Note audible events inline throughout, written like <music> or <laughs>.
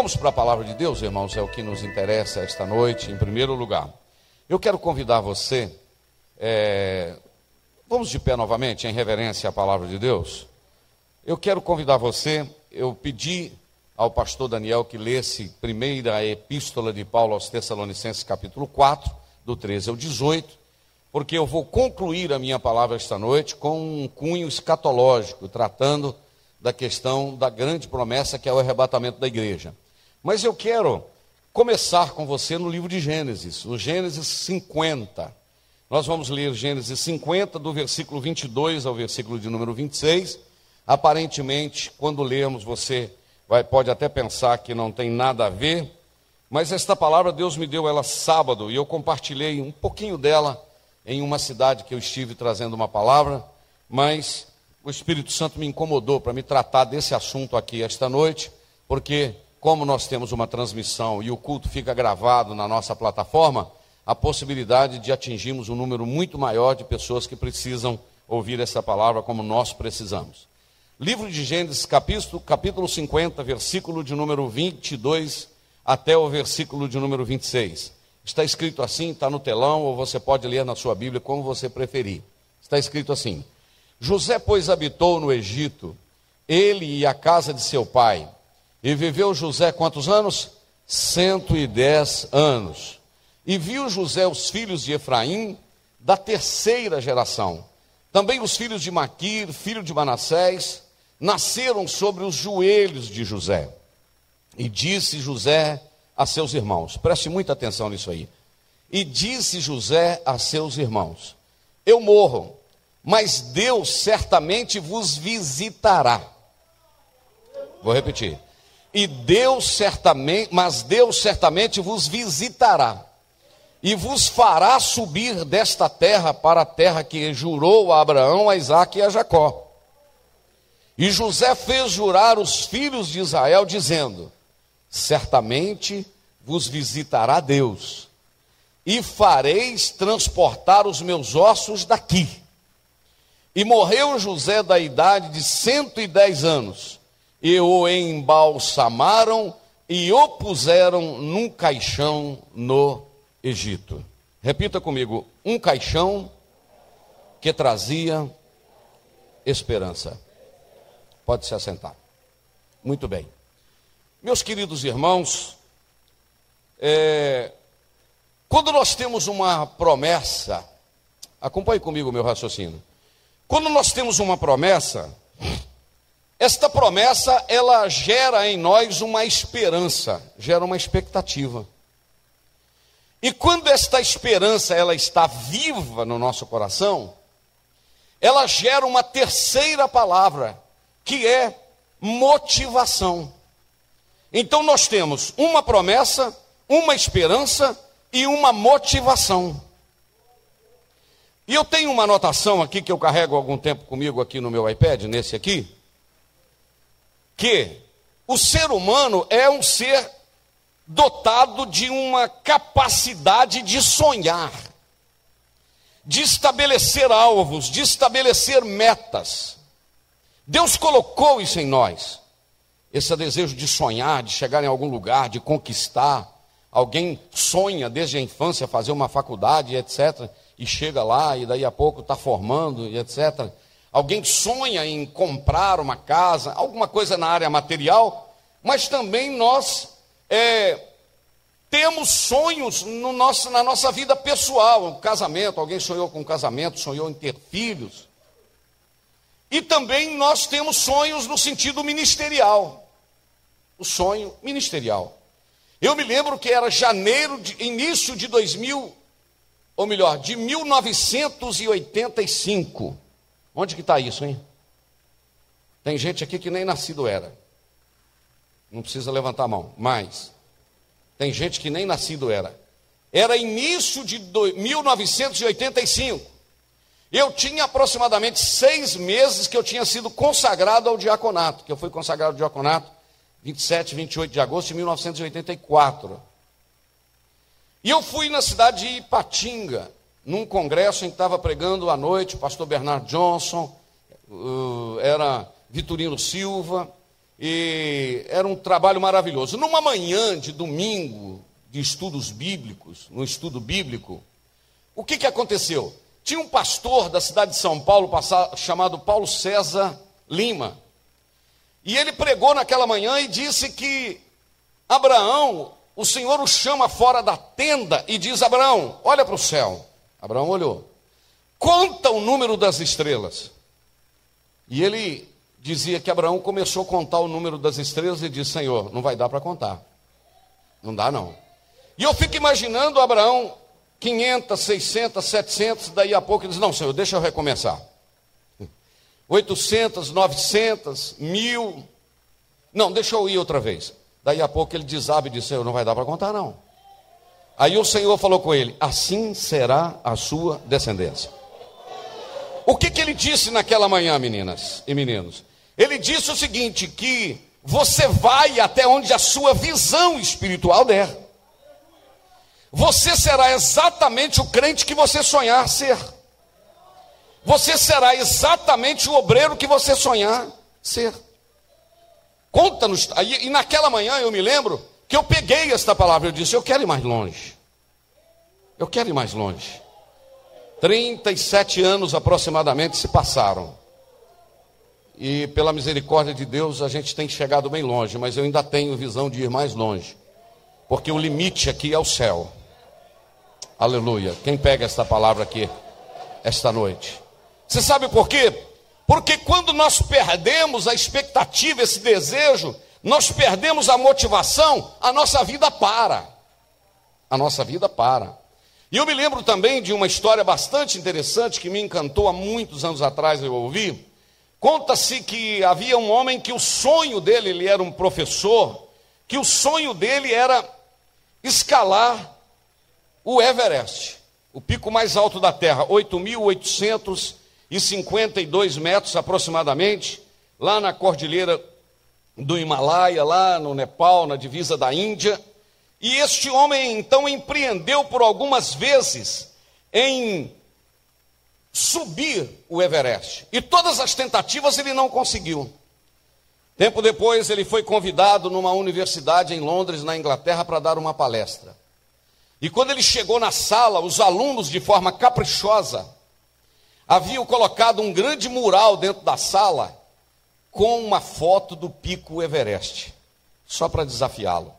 Vamos para a palavra de Deus, irmãos, é o que nos interessa esta noite, em primeiro lugar. Eu quero convidar você, é... vamos de pé novamente, em reverência à palavra de Deus. Eu quero convidar você, eu pedi ao pastor Daniel que lesse primeira epístola de Paulo aos Tessalonicenses, capítulo 4, do 13 ao 18, porque eu vou concluir a minha palavra esta noite com um cunho escatológico, tratando da questão da grande promessa que é o arrebatamento da igreja. Mas eu quero começar com você no livro de Gênesis, o Gênesis 50. Nós vamos ler Gênesis 50, do versículo 22 ao versículo de número 26. Aparentemente, quando lermos, você vai, pode até pensar que não tem nada a ver, mas esta palavra Deus me deu ela sábado e eu compartilhei um pouquinho dela em uma cidade que eu estive trazendo uma palavra, mas o Espírito Santo me incomodou para me tratar desse assunto aqui esta noite, porque como nós temos uma transmissão e o culto fica gravado na nossa plataforma, a possibilidade de atingirmos um número muito maior de pessoas que precisam ouvir essa palavra como nós precisamos. Livro de Gênesis, capítulo, capítulo 50, versículo de número 22 até o versículo de número 26. Está escrito assim, está no telão, ou você pode ler na sua Bíblia, como você preferir. Está escrito assim: José, pois, habitou no Egito, ele e a casa de seu pai. E viveu José quantos anos? 110 anos. E viu José os filhos de Efraim da terceira geração. Também os filhos de Maquir, filho de Manassés, nasceram sobre os joelhos de José. E disse José a seus irmãos: preste muita atenção nisso aí. E disse José a seus irmãos: Eu morro, mas Deus certamente vos visitará. Vou repetir. E Deus certamente, mas Deus certamente vos visitará e vos fará subir desta terra para a terra que jurou a Abraão, a Isaque e a Jacó e José fez jurar os filhos de Israel, dizendo: Certamente vos visitará Deus, e fareis transportar os meus ossos daqui. E morreu José da idade de cento e dez anos, e o embalsamaram e o puseram num caixão no Egito. Repita comigo: um caixão que trazia esperança. Pode se assentar. Muito bem. Meus queridos irmãos, é, quando nós temos uma promessa, acompanhe comigo o meu raciocínio. Quando nós temos uma promessa, esta promessa ela gera em nós uma esperança, gera uma expectativa. E quando esta esperança ela está viva no nosso coração, ela gera uma terceira palavra, que é motivação. Então nós temos uma promessa, uma esperança e uma motivação. E eu tenho uma anotação aqui que eu carrego algum tempo comigo aqui no meu iPad, nesse aqui, que o ser humano é um ser dotado de uma capacidade de sonhar, de estabelecer alvos, de estabelecer metas. Deus colocou isso em nós. Esse desejo de sonhar, de chegar em algum lugar, de conquistar. Alguém sonha desde a infância fazer uma faculdade, etc. E chega lá e daí a pouco está formando, etc. Alguém sonha em comprar uma casa, alguma coisa na área material, mas também nós é, temos sonhos no nosso, na nossa vida pessoal, um casamento. Alguém sonhou com um casamento, sonhou em ter filhos. E também nós temos sonhos no sentido ministerial. O sonho ministerial. Eu me lembro que era janeiro, de, início de 2000, ou melhor, de 1985. Onde que está isso, hein? Tem gente aqui que nem nascido era. Não precisa levantar a mão, mas tem gente que nem nascido era. Era início de 1985. Eu tinha aproximadamente seis meses que eu tinha sido consagrado ao diaconato, que eu fui consagrado ao diaconato 27, 28 de agosto de 1984. E eu fui na cidade de Ipatinga, num congresso em que estava pregando à noite o pastor Bernard Johnson, era Vitorino Silva, E era um trabalho maravilhoso. Numa manhã de domingo, de estudos bíblicos, no estudo bíblico, o que, que aconteceu? Tinha um pastor da cidade de São Paulo chamado Paulo César Lima. E ele pregou naquela manhã e disse que Abraão, o Senhor o chama fora da tenda e diz: Abraão, olha para o céu. Abraão olhou. Conta o número das estrelas. E ele dizia que Abraão começou a contar o número das estrelas e disse: Senhor, não vai dar para contar. Não dá, não. E eu fico imaginando Abraão, 500, 600, 700, daí a pouco ele diz: Não, Senhor, deixa eu recomeçar. 800, 900, mil. Não, deixa eu ir outra vez. Daí a pouco ele desaba e diz: Senhor, não vai dar para contar, não. Aí o Senhor falou com ele: Assim será a sua descendência. O que, que ele disse naquela manhã, meninas e meninos? Ele disse o seguinte: que você vai até onde a sua visão espiritual der. Você será exatamente o crente que você sonhar ser. Você será exatamente o obreiro que você sonhar ser. Conta-nos. E naquela manhã eu me lembro que eu peguei esta palavra e disse: Eu quero ir mais longe. Eu quero ir mais longe. 37 anos aproximadamente se passaram. E pela misericórdia de Deus a gente tem chegado bem longe, mas eu ainda tenho visão de ir mais longe. Porque o limite aqui é o céu. Aleluia. Quem pega esta palavra aqui esta noite? Você sabe por quê? Porque quando nós perdemos a expectativa, esse desejo, nós perdemos a motivação, a nossa vida para. A nossa vida para. E eu me lembro também de uma história bastante interessante que me encantou há muitos anos atrás, eu ouvi Conta-se que havia um homem que o sonho dele, ele era um professor, que o sonho dele era escalar o Everest, o pico mais alto da Terra, 8.852 metros aproximadamente, lá na cordilheira do Himalaia, lá no Nepal, na divisa da Índia. E este homem então empreendeu por algumas vezes em subir o Everest. E todas as tentativas ele não conseguiu. Tempo depois, ele foi convidado numa universidade em Londres, na Inglaterra, para dar uma palestra. E quando ele chegou na sala, os alunos, de forma caprichosa, haviam colocado um grande mural dentro da sala com uma foto do pico Everest, só para desafiá-lo.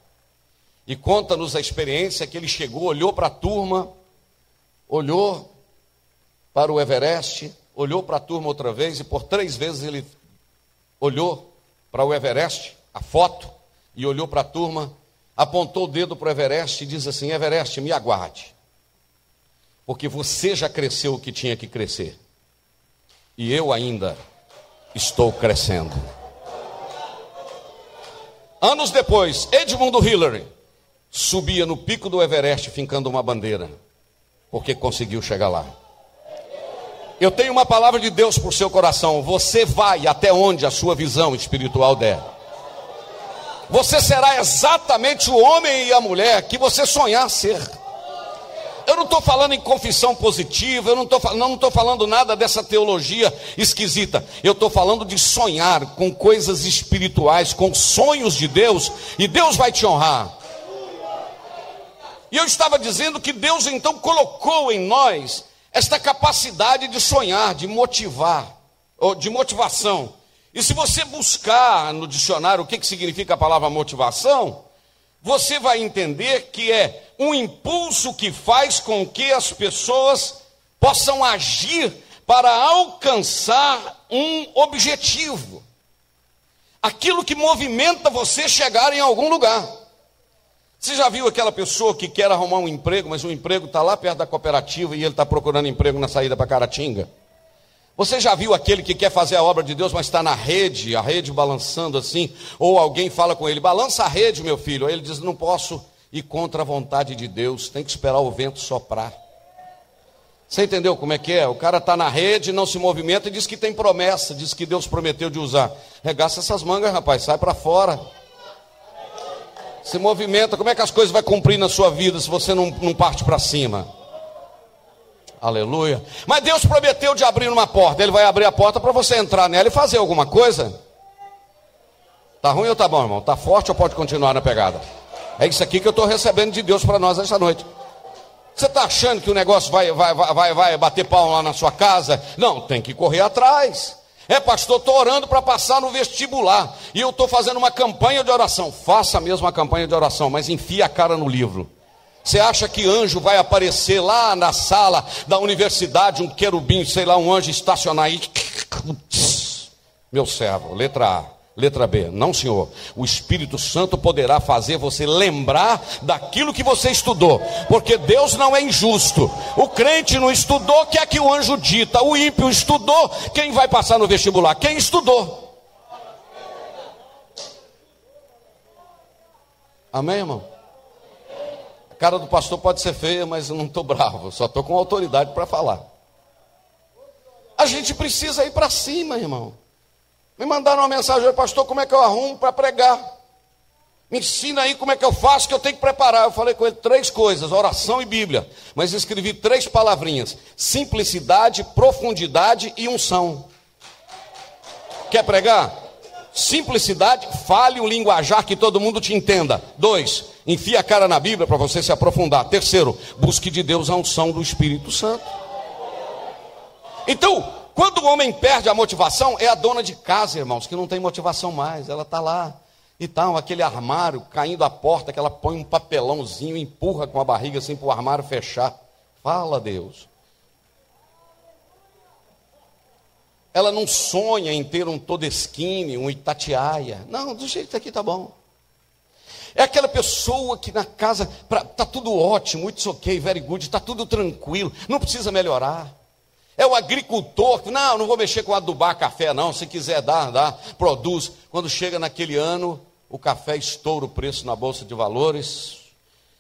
E conta-nos a experiência que ele chegou, olhou para a turma, olhou para o Everest, olhou para a turma outra vez e por três vezes ele olhou para o Everest, a foto, e olhou para a turma, apontou o dedo para o Everest e diz assim: Everest, me aguarde, porque você já cresceu o que tinha que crescer, e eu ainda estou crescendo. Anos depois, Edmundo Hillary subia no pico do Everest fincando uma bandeira, porque conseguiu chegar lá. Eu tenho uma palavra de Deus para o seu coração. Você vai até onde a sua visão espiritual der. Você será exatamente o homem e a mulher que você sonhar ser. Eu não estou falando em confissão positiva, eu não estou não falando nada dessa teologia esquisita. Eu estou falando de sonhar com coisas espirituais, com sonhos de Deus, e Deus vai te honrar. E eu estava dizendo que Deus então colocou em nós esta capacidade de sonhar, de motivar, ou de motivação. E se você buscar no dicionário o que, que significa a palavra motivação, você vai entender que é um impulso que faz com que as pessoas possam agir para alcançar um objetivo. Aquilo que movimenta você chegar em algum lugar. Você já viu aquela pessoa que quer arrumar um emprego, mas o emprego está lá perto da cooperativa e ele está procurando emprego na saída para Caratinga? Você já viu aquele que quer fazer a obra de Deus, mas está na rede, a rede balançando assim? Ou alguém fala com ele: balança a rede, meu filho. Aí ele diz: não posso ir contra a vontade de Deus, tem que esperar o vento soprar. Você entendeu como é que é? O cara está na rede, não se movimenta e diz que tem promessa, diz que Deus prometeu de usar. Regaça essas mangas, rapaz, sai para fora se movimenta, como é que as coisas vão cumprir na sua vida se você não, não parte para cima? Aleluia. Mas Deus prometeu de abrir uma porta, Ele vai abrir a porta para você entrar nela e fazer alguma coisa. Tá ruim ou tá bom, irmão? Tá forte ou pode continuar na pegada? É isso aqui que eu estou recebendo de Deus para nós esta noite. Você está achando que o negócio vai, vai, vai, vai bater pau lá na sua casa? Não, tem que correr atrás. É, pastor, estou orando para passar no vestibular. E eu estou fazendo uma campanha de oração. Faça mesmo a campanha de oração, mas enfia a cara no livro. Você acha que anjo vai aparecer lá na sala da universidade, um querubim, sei lá, um anjo estacionar aí? Meu servo, letra A. Letra B, não senhor. O Espírito Santo poderá fazer você lembrar daquilo que você estudou, porque Deus não é injusto. O crente não estudou, que é que o anjo dita. O ímpio estudou, quem vai passar no vestibular? Quem estudou. Amém, irmão? A cara do pastor pode ser feia, mas eu não estou bravo, só estou com autoridade para falar. A gente precisa ir para cima, irmão. Me mandaram uma mensagem, pastor, como é que eu arrumo para pregar? Me ensina aí como é que eu faço, que eu tenho que preparar. Eu falei com ele três coisas: oração e Bíblia. Mas escrevi três palavrinhas: simplicidade, profundidade e unção. Quer pregar? Simplicidade, fale um linguajar que todo mundo te entenda. Dois, enfia a cara na Bíblia para você se aprofundar. Terceiro, busque de Deus a unção do Espírito Santo. Então, quando o homem perde a motivação, é a dona de casa, irmãos, que não tem motivação mais. Ela está lá e tal, aquele armário caindo a porta, que ela põe um papelãozinho, empurra com a barriga assim para o armário fechar. Fala, Deus. Ela não sonha em ter um Todeskine, um Itatiaia. Não, do jeito aqui tá bom. É aquela pessoa que na casa está tudo ótimo, it's ok, very good, está tudo tranquilo, não precisa melhorar. É o agricultor que, não, não vou mexer com adubar café, não. Se quiser dar, dá, produz. Quando chega naquele ano, o café estoura o preço na bolsa de valores.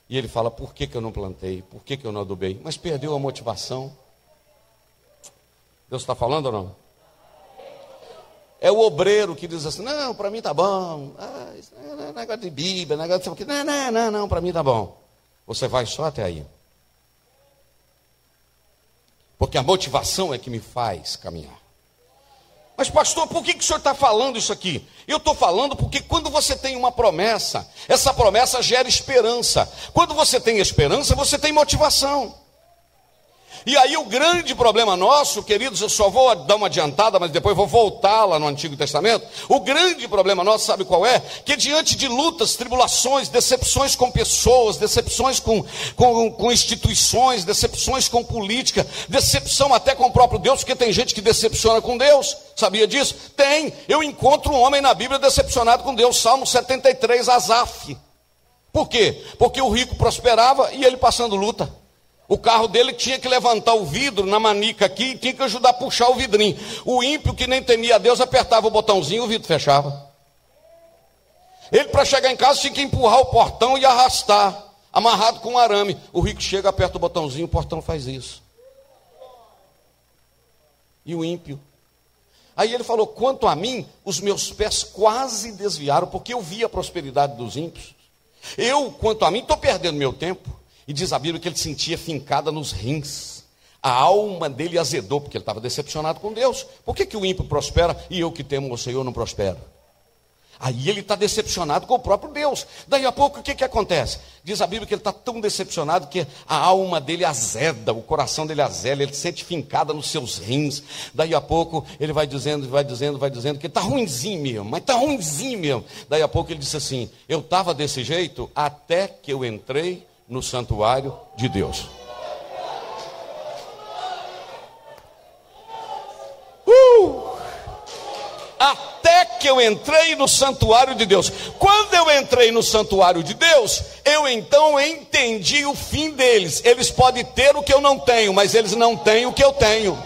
E ele fala: por que, que eu não plantei? Por que, que eu não adubei? Mas perdeu a motivação. Deus está falando ou não? É o obreiro que diz assim: não, para mim tá bom. Ah, é negócio de Bíblia, negócio de. Não, não, não, não, para mim tá bom. Você vai só até aí. Porque a motivação é que me faz caminhar. Mas, pastor, por que, que o senhor está falando isso aqui? Eu estou falando porque quando você tem uma promessa, essa promessa gera esperança. Quando você tem esperança, você tem motivação. E aí o grande problema nosso, queridos, eu só vou dar uma adiantada, mas depois vou voltar lá no Antigo Testamento. O grande problema nosso, sabe qual é? Que diante de lutas, tribulações, decepções com pessoas, decepções com, com, com instituições, decepções com política, decepção até com o próprio Deus, porque tem gente que decepciona com Deus. Sabia disso? Tem. Eu encontro um homem na Bíblia decepcionado com Deus, Salmo 73, Asaf. Por quê? Porque o rico prosperava e ele passando luta. O carro dele tinha que levantar o vidro na manica aqui e tinha que ajudar a puxar o vidrinho. O ímpio que nem temia a Deus apertava o botãozinho e o vidro fechava. Ele, para chegar em casa, tinha que empurrar o portão e arrastar, amarrado com um arame. O rico chega, aperta o botãozinho, o portão faz isso. E o ímpio. Aí ele falou: quanto a mim, os meus pés quase desviaram, porque eu vi a prosperidade dos ímpios. Eu, quanto a mim, estou perdendo meu tempo. E diz a Bíblia que ele sentia fincada nos rins. A alma dele azedou, porque ele estava decepcionado com Deus. Por que, que o ímpio prospera e eu que temo o Senhor não prospero? Aí ele está decepcionado com o próprio Deus. Daí a pouco o que, que acontece? Diz a Bíblia que ele está tão decepcionado que a alma dele azeda, o coração dele azeda, ele sente fincada nos seus rins. Daí a pouco ele vai dizendo, vai dizendo, vai dizendo que está ruimzinho mesmo, mas está ruimzinho mesmo. Daí a pouco ele disse assim: Eu estava desse jeito até que eu entrei no santuário de Deus. Uh! Até que eu entrei no santuário de Deus. Quando eu entrei no santuário de Deus, eu então entendi o fim deles. Eles podem ter o que eu não tenho, mas eles não têm o que eu tenho.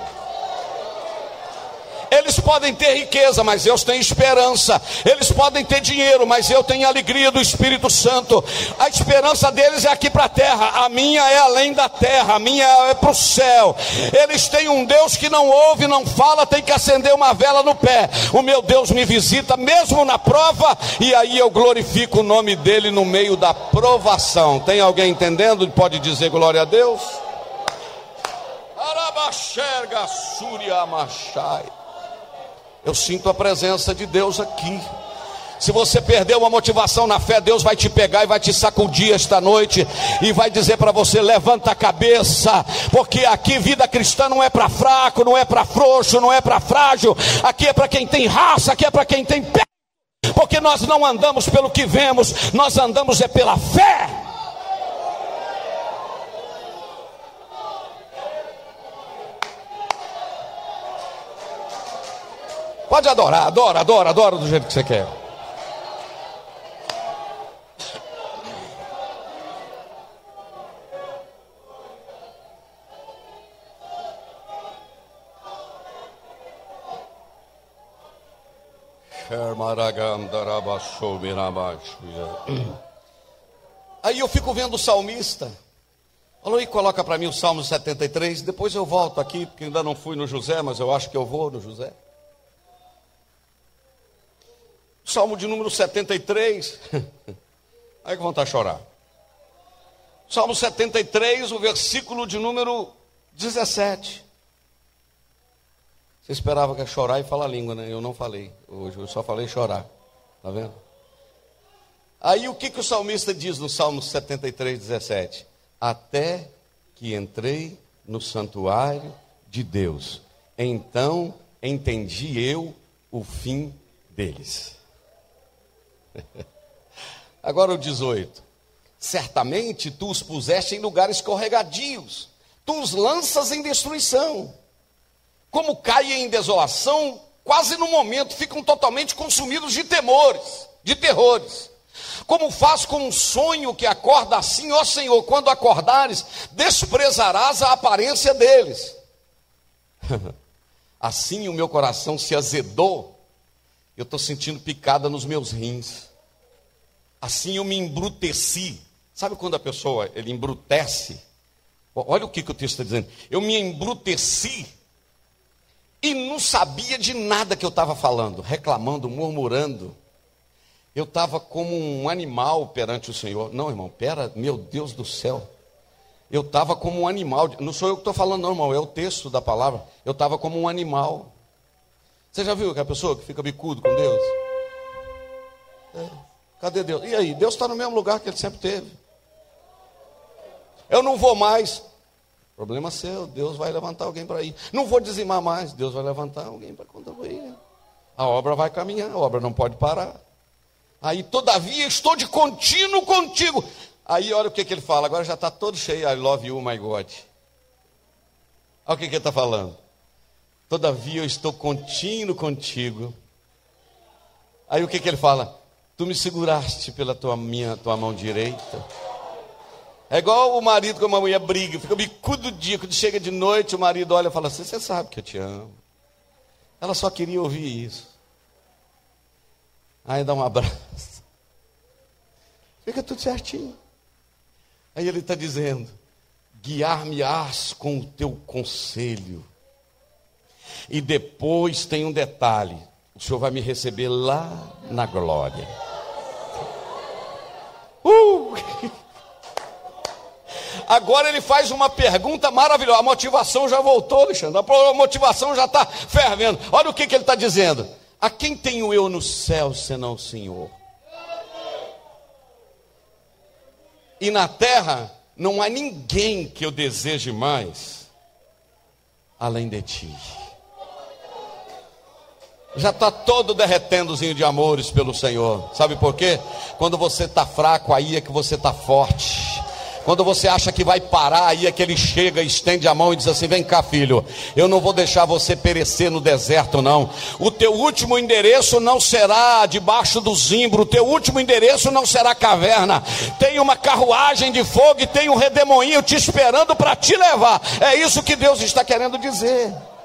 Eles podem ter riqueza, mas eu tenho esperança. Eles podem ter dinheiro, mas eu tenho alegria do Espírito Santo. A esperança deles é aqui para a terra, a minha é além da terra, a minha é para o céu. Eles têm um Deus que não ouve, não fala, tem que acender uma vela no pé. O meu Deus me visita mesmo na prova, e aí eu glorifico o nome dele no meio da provação. Tem alguém entendendo? Pode dizer glória a Deus? Arabaxerga Surya Machai. Eu sinto a presença de Deus aqui. Se você perdeu uma motivação na fé, Deus vai te pegar e vai te sacudir esta noite e vai dizer para você: levanta a cabeça, porque aqui vida cristã não é para fraco, não é para frouxo, não é para frágil, aqui é para quem tem raça, aqui é para quem tem pé. Porque nós não andamos pelo que vemos, nós andamos é pela fé. Pode adorar, adora, adora, adora do jeito que você quer. Aí eu fico vendo o salmista. Falou e coloca para mim o Salmo 73. Depois eu volto aqui, porque ainda não fui no José, mas eu acho que eu vou no José. Salmo de número 73. <laughs> Aí que vontade de chorar. Salmo 73, o versículo de número 17. Você esperava que ia chorar e falar língua, né? Eu não falei. Hoje eu só falei chorar. Tá vendo? Aí o que, que o salmista diz no Salmo 73, 17? Até que entrei no santuário de Deus. Então entendi eu o fim deles. <laughs> Agora o 18. Certamente tu os puseste em lugares escorregadios, tu os lanças em destruição como caem em desolação, quase no momento ficam totalmente consumidos de temores, de terrores. Como faz com um sonho que acorda assim, ó Senhor, quando acordares, desprezarás a aparência deles. <laughs> assim o meu coração se azedou, eu estou sentindo picada nos meus rins. Assim eu me embruteci. Sabe quando a pessoa ele embrutece? Olha o que, que o texto está dizendo. Eu me embruteci e não sabia de nada que eu estava falando, reclamando, murmurando. Eu estava como um animal perante o Senhor. Não, irmão, pera, meu Deus do céu. Eu estava como um animal. Não sou eu que estou falando, não, irmão, é o texto da palavra. Eu estava como um animal. Você já viu aquela pessoa que fica bicudo com Deus? É. Cadê Deus? E aí? Deus está no mesmo lugar que ele sempre teve. Eu não vou mais. Problema seu, Deus vai levantar alguém para ir. Não vou dizimar mais, Deus vai levantar alguém para contribuir. A obra vai caminhar, a obra não pode parar. Aí, todavia, estou de contínuo contigo. Aí, olha o que, que ele fala, agora já está todo cheio, I love you, my God. Olha o que, que ele está falando. Todavia, eu estou contínuo contigo. Aí, o que, que ele fala? Tu me seguraste pela tua, minha, tua mão direita. É igual o marido com a mulher briga, fica bicudo dia, quando chega de noite, o marido olha e fala assim: Você sabe que eu te amo. Ela só queria ouvir isso. Aí dá um abraço. Fica tudo certinho. Aí ele está dizendo: Guiar-me-ás com o teu conselho. E depois tem um detalhe: o Senhor vai me receber lá na glória. Uh! <laughs> Agora ele faz uma pergunta maravilhosa. A motivação já voltou, Alexandre. A motivação já está fervendo. Olha o que, que ele está dizendo. A quem tenho eu no céu senão o Senhor? E na terra não há ninguém que eu deseje mais além de ti. Já está todo derretendozinho de amores pelo Senhor. Sabe por quê? Quando você está fraco, aí é que você está forte. Quando você acha que vai parar, aí é que ele chega, estende a mão e diz assim: Vem cá, filho, eu não vou deixar você perecer no deserto, não. O teu último endereço não será debaixo do zimbro, o teu último endereço não será caverna. Tem uma carruagem de fogo e tem um redemoinho te esperando para te levar. É isso que Deus está querendo dizer. Ah,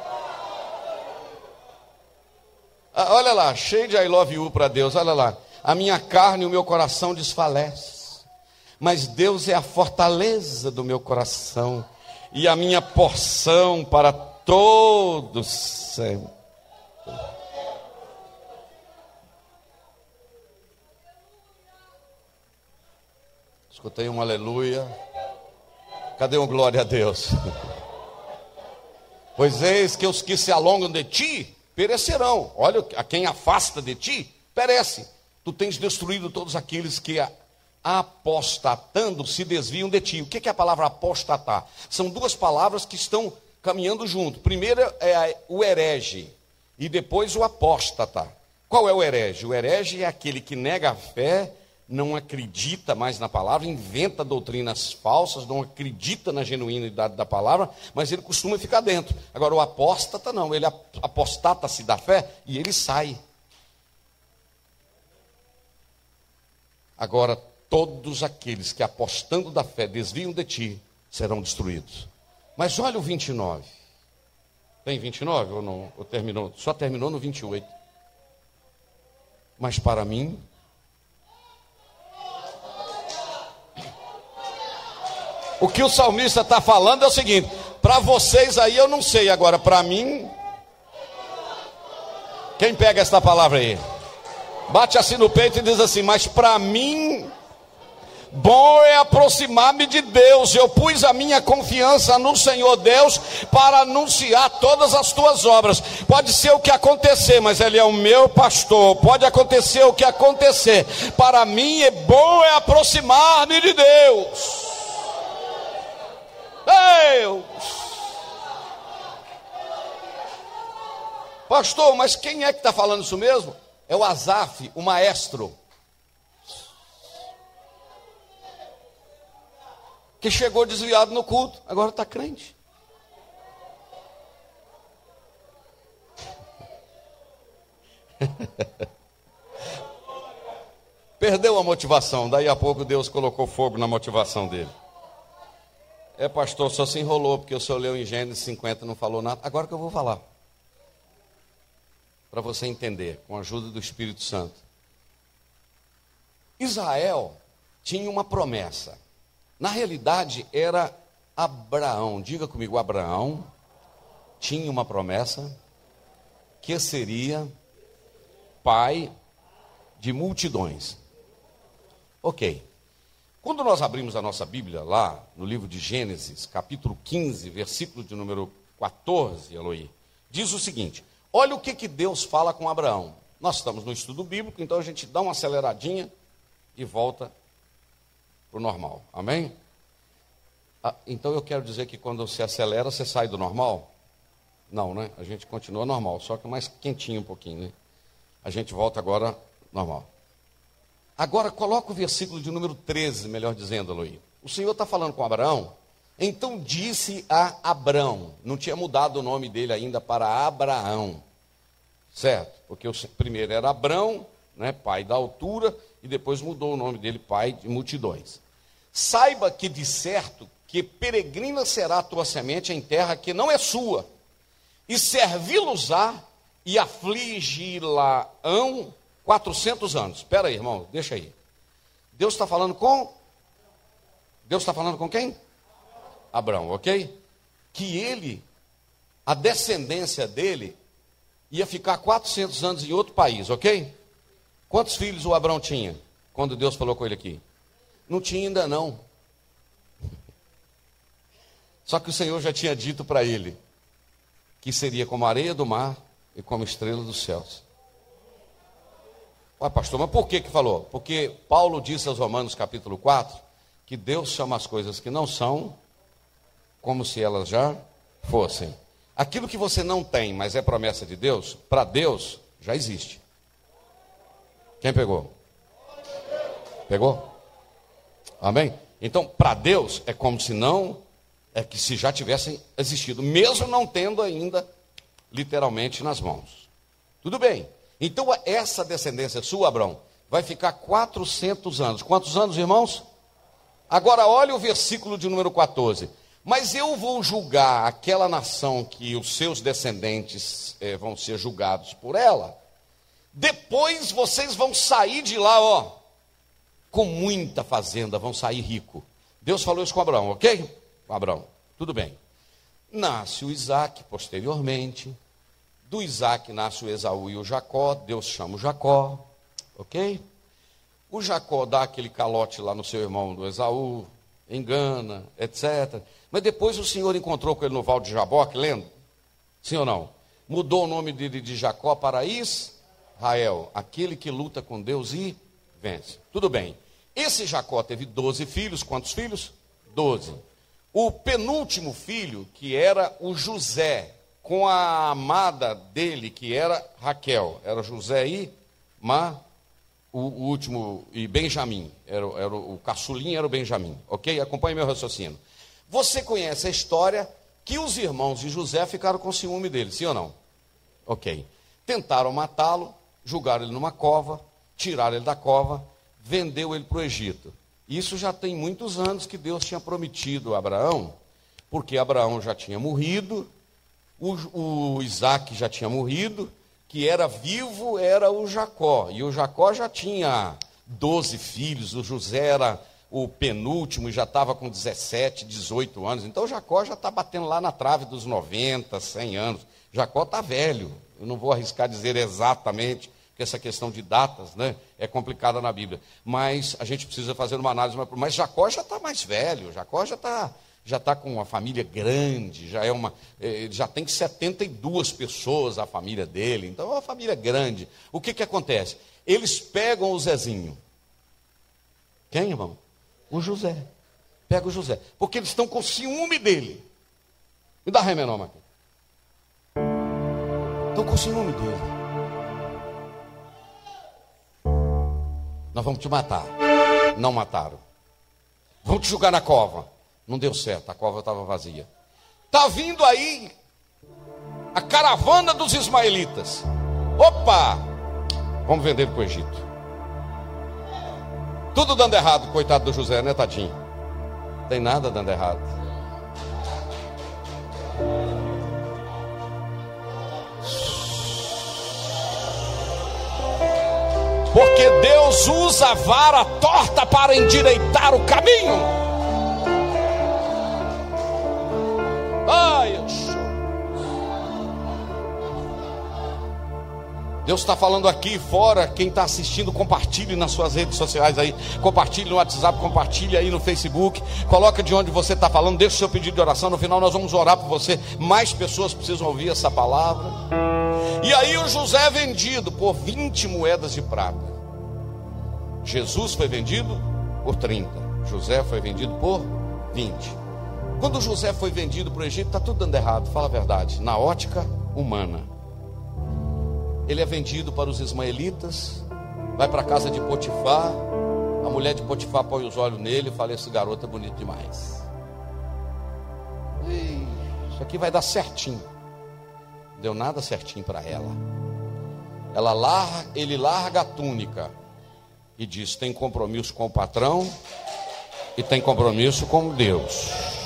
olha lá, cheio de I love you para Deus, olha lá. A minha carne e o meu coração desfalece mas Deus é a fortaleza do meu coração e a minha porção para todos sempre. Escutei um aleluia. Cadê um glória a Deus? <laughs> Pois eis que os que se alongam de ti perecerão. Olha, a quem afasta de ti, perece. Tu tens destruído todos aqueles que apostatando se desviam de ti. O que é a palavra apostatar? São duas palavras que estão caminhando junto. Primeiro é o herege e depois o apóstata. Qual é o herege? O herege é aquele que nega a fé, não acredita mais na palavra, inventa doutrinas falsas, não acredita na genuinidade da palavra, mas ele costuma ficar dentro. Agora, o apóstata não, ele apostata-se da fé e ele sai. Agora, todos aqueles que apostando da fé desviam de ti serão destruídos. Mas olha o 29. Tem 29 ou não? Ou terminou? Só terminou no 28. Mas para mim. O que o salmista está falando é o seguinte: para vocês aí eu não sei, agora para mim. Quem pega esta palavra aí? Bate assim no peito e diz assim: Mas para mim Bom é aproximar-me de Deus. Eu pus a minha confiança no Senhor Deus para anunciar todas as tuas obras. Pode ser o que acontecer, mas Ele é o meu pastor. Pode acontecer o que acontecer. Para mim é bom é aproximar-me de Deus. Pastor, mas quem é que está falando isso mesmo? É o Azaf, o maestro. que chegou desviado no culto, agora está crente. <laughs> Perdeu a motivação, daí a pouco Deus colocou fogo na motivação dele. É, pastor, só se enrolou, porque o senhor leu em Gênesis 50 não falou nada. Agora que eu vou falar. Para você entender, com a ajuda do Espírito Santo. Israel tinha uma promessa. Na realidade, era Abraão. Diga comigo, Abraão tinha uma promessa que seria pai de multidões. Ok. Quando nós abrimos a nossa Bíblia lá no livro de Gênesis, capítulo 15, versículo de número 14, Eloí, diz o seguinte: olha o que, que Deus fala com Abraão. Nós estamos no estudo bíblico, então a gente dá uma aceleradinha e volta para o normal. Amém? Ah, então eu quero dizer que quando você acelera, você sai do normal? Não, né? A gente continua normal, só que mais quentinho um pouquinho, né? A gente volta agora normal. Agora coloca o versículo de número 13, melhor dizendo, Luí. O Senhor está falando com Abraão. Então disse a Abraão, não tinha mudado o nome dele ainda para Abraão, certo? Porque o primeiro era Abraão, né, pai da altura, e depois mudou o nome dele, pai de multidões. Saiba que de certo que peregrina será a tua semente em terra que não é sua, e servi-los-á e afligi-la-ão 400 anos. Espera aí, irmão, deixa aí. Deus está falando com? Deus está falando com quem? Abraão, ok? Que ele, a descendência dele, ia ficar 400 anos em outro país, ok? Quantos filhos o Abraão tinha quando Deus falou com ele aqui? Não tinha ainda não. Só que o Senhor já tinha dito para ele que seria como a areia do mar e como estrela dos céus. Ué, pastor, mas por que que falou? Porque Paulo disse aos Romanos capítulo 4 que Deus chama as coisas que não são como se elas já fossem. Aquilo que você não tem, mas é promessa de Deus, para Deus já existe. Quem pegou? Pegou? Amém? Então, para Deus é como se não, é que se já tivessem existido, mesmo não tendo ainda literalmente nas mãos. Tudo bem. Então, essa descendência sua, Abraão, vai ficar 400 anos. Quantos anos, irmãos? Agora, olha o versículo de número 14. Mas eu vou julgar aquela nação que os seus descendentes eh, vão ser julgados por ela, depois vocês vão sair de lá, ó, com muita fazenda, vão sair rico. Deus falou isso com Abraão, ok? Abraão, tudo bem. Nasce o Isaac posteriormente. Do Isaac nasce o Esaú e o Jacó. Deus chama o Jacó, ok? O Jacó dá aquele calote lá no seu irmão do Esaú, engana, etc. Mas depois o Senhor encontrou com ele no Val de Jaboque, lendo? Sim ou não? Mudou o nome dele de Jacó para Is Rael, aquele que luta com Deus e vence. Tudo bem. Esse Jacó teve 12 filhos. Quantos filhos? 12. O penúltimo filho, que era o José, com a amada dele, que era Raquel. Era José e Ma, o, o último, e Benjamim. Era, era, o caçulinho era o Benjamim. Ok? Acompanhe meu raciocínio. Você conhece a história que os irmãos de José ficaram com ciúme dele, sim ou não? Ok. Tentaram matá-lo, julgaram ele numa cova, tiraram ele da cova, vendeu ele para o Egito. Isso já tem muitos anos que Deus tinha prometido a Abraão, porque Abraão já tinha morrido, o, o Isaac já tinha morrido, que era vivo era o Jacó, e o Jacó já tinha 12 filhos, o José era o penúltimo e já estava com 17, 18 anos. Então Jacó já está batendo lá na trave dos 90, 100 anos. Jacó está velho. Eu não vou arriscar dizer exatamente, porque essa questão de datas né, é complicada na Bíblia. Mas a gente precisa fazer uma análise. Mas Jacó já está mais velho. Jacó já está já está com uma família grande, já é uma, eh, já tem 72 pessoas a família dele, então é uma família grande. O que, que acontece? Eles pegam o Zezinho. Quem, irmão? O José. Pega o José. Porque eles estão com ciúme dele. Me dá remenoma aqui. Estão com ciúme dele. Nós vamos te matar. Não mataram. Vamos te jogar na cova. Não deu certo, a cova estava vazia. Está vindo aí a caravana dos ismaelitas. Opa! Vamos vender para o Egito. Tudo dando errado, coitado do José, né, tadinho? Tem nada dando errado. Porque Deus usa a vara torta para endireitar o caminho. Deus está falando aqui fora, quem está assistindo, compartilhe nas suas redes sociais aí, compartilhe no WhatsApp, compartilhe aí no Facebook, coloca de onde você está falando, deixa o seu pedido de oração, no final nós vamos orar por você, mais pessoas precisam ouvir essa palavra. E aí o José é vendido por 20 moedas de prata. Jesus foi vendido por 30, José foi vendido por 20. Quando José foi vendido para o Egito, está tudo dando errado, fala a verdade, na ótica humana ele é vendido para os ismaelitas, vai para a casa de Potifar, a mulher de Potifar põe os olhos nele e fala: Esse garoto é bonito demais. isso aqui vai dar certinho. Deu nada certinho para ela. Ela larga, ele larga a túnica e diz: tem compromisso com o patrão e tem compromisso com Deus. Hum.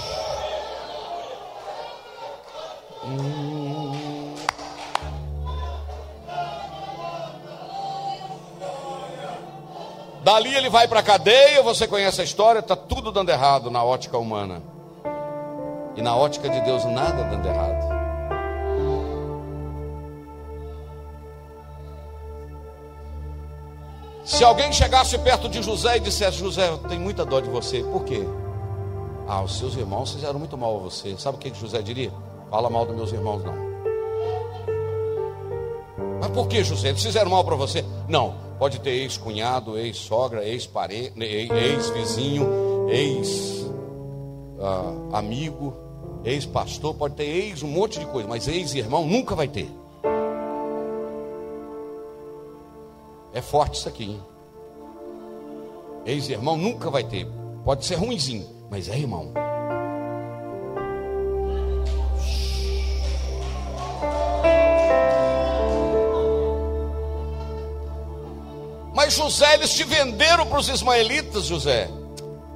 Dali ele vai para a cadeia, você conhece a história, está tudo dando errado na ótica humana. E na ótica de Deus, nada dando errado. Se alguém chegasse perto de José e dissesse: José, eu tenho muita dó de você, por quê? Ah, os seus irmãos fizeram muito mal a você. Sabe o que José diria? Fala mal dos meus irmãos, não. Mas por que, José? Eles fizeram mal para você? Não. Pode ter ex-cunhado, ex-sogra, ex-parente, ex-vizinho, ex-amigo, ex-pastor, pode ter ex um monte de coisa, mas ex-irmão nunca vai ter. É forte isso aqui, hein? Ex-irmão nunca vai ter. Pode ser ruimzinho, mas é irmão. José, eles te venderam para os ismaelitas, José.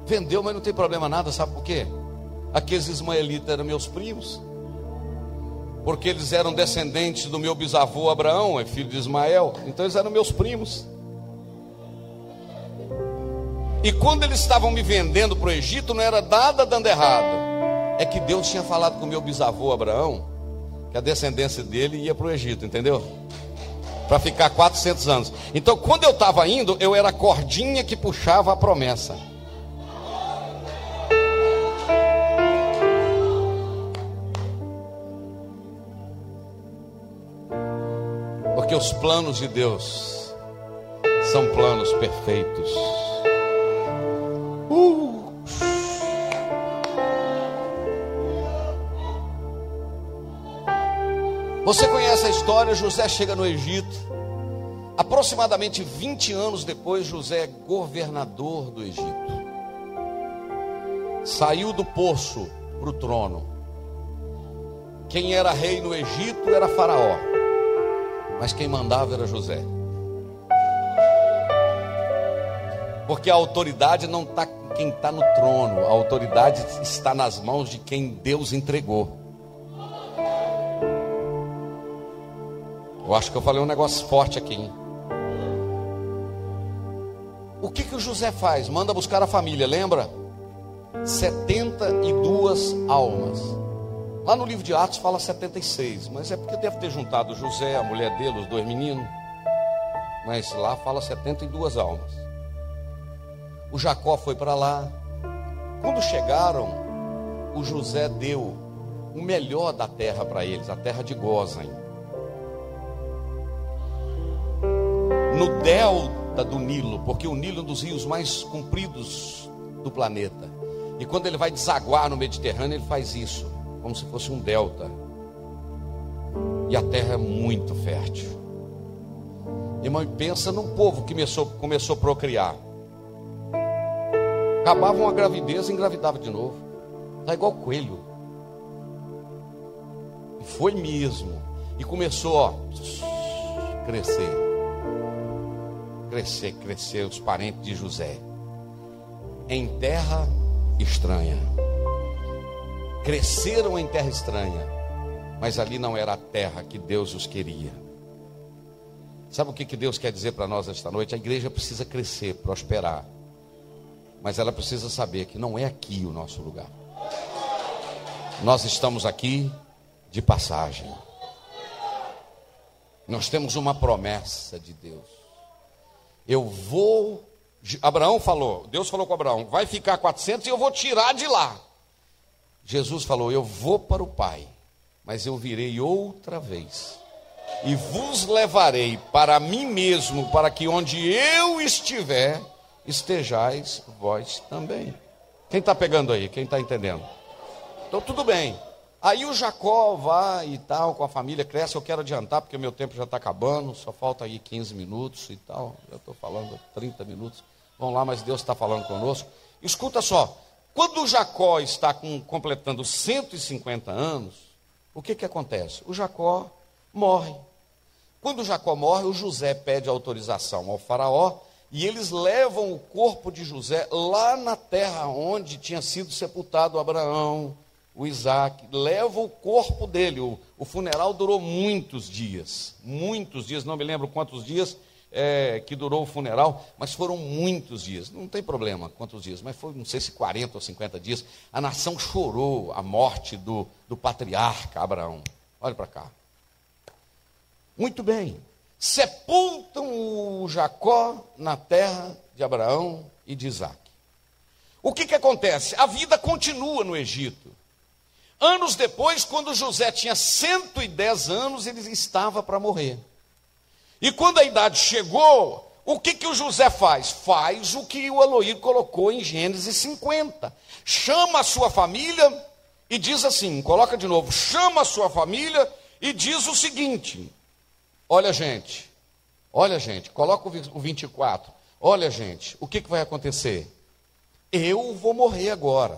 Vendeu, mas não tem problema nada, sabe por quê? Aqueles ismaelitas eram meus primos. Porque eles eram descendentes do meu bisavô Abraão, é filho de Ismael. Então eles eram meus primos. E quando eles estavam me vendendo para o Egito, não era nada dando errado. É que Deus tinha falado com meu bisavô Abraão que a descendência dele ia para o Egito, entendeu? Para ficar 400 anos. Então, quando eu estava indo, eu era a cordinha que puxava a promessa. Porque os planos de Deus são planos perfeitos. Uh. Você conhece a história? José chega no Egito. Aproximadamente 20 anos depois, José é governador do Egito. Saiu do poço para o trono. Quem era rei no Egito era Faraó, mas quem mandava era José. Porque a autoridade não está quem está no trono, a autoridade está nas mãos de quem Deus entregou. Eu acho que eu falei um negócio forte aqui. Hein? O que, que o José faz? Manda buscar a família, lembra? 72 almas. Lá no livro de Atos fala 76, mas é porque deve ter juntado José, a mulher dele, os dois meninos. Mas lá fala 72 almas. O Jacó foi para lá. Quando chegaram, o José deu o melhor da terra para eles, a terra de Gozem. No delta do Nilo, porque o Nilo é um dos rios mais compridos do planeta. E quando ele vai desaguar no Mediterrâneo, ele faz isso, como se fosse um delta. E a terra é muito fértil. Irmão, pensa num povo que começou, começou a procriar. Acabava uma gravidez e engravidava de novo. Está igual coelho. E foi mesmo. E começou, ó, crescer crescer, crescer os parentes de José em terra estranha. Cresceram em terra estranha, mas ali não era a terra que Deus os queria. Sabe o que Deus quer dizer para nós esta noite? A igreja precisa crescer, prosperar, mas ela precisa saber que não é aqui o nosso lugar. Nós estamos aqui de passagem. Nós temos uma promessa de Deus. Eu vou. Abraão falou, Deus falou com Abraão: vai ficar 400 e eu vou tirar de lá. Jesus falou: eu vou para o Pai, mas eu virei outra vez e vos levarei para mim mesmo, para que onde eu estiver, estejais vós também. Quem está pegando aí? Quem está entendendo? Então tudo bem. Aí o Jacó vai e tal, com a família, cresce. Eu quero adiantar, porque meu tempo já está acabando, só falta aí 15 minutos e tal. Eu estou falando 30 minutos. Vamos lá, mas Deus está falando conosco. Escuta só, quando o Jacó está com, completando 150 anos, o que, que acontece? O Jacó morre. Quando o Jacó morre, o José pede autorização ao faraó e eles levam o corpo de José lá na terra onde tinha sido sepultado Abraão, o Isaac, leva o corpo dele. O, o, funeral durou muitos dias, muitos dias, não me lembro quantos dias é, que durou o funeral, mas foram muitos dias. Não tem problema quantos dias, mas foi, não sei se 40 ou 50 dias. A nação chorou a morte do, do patriarca Abraão. Olha para cá. Muito bem. Sepultam o Jacó na terra de Abraão e de Isaac. O que, que acontece? A vida continua no Egito. Anos depois, quando José tinha 110 anos, ele estava para morrer. E quando a idade chegou, o que, que o José faz? Faz o que o Eloí colocou em Gênesis 50. Chama a sua família e diz assim: coloca de novo, chama a sua família e diz o seguinte: olha, gente, olha, gente, coloca o 24. Olha, gente, o que, que vai acontecer? Eu vou morrer agora.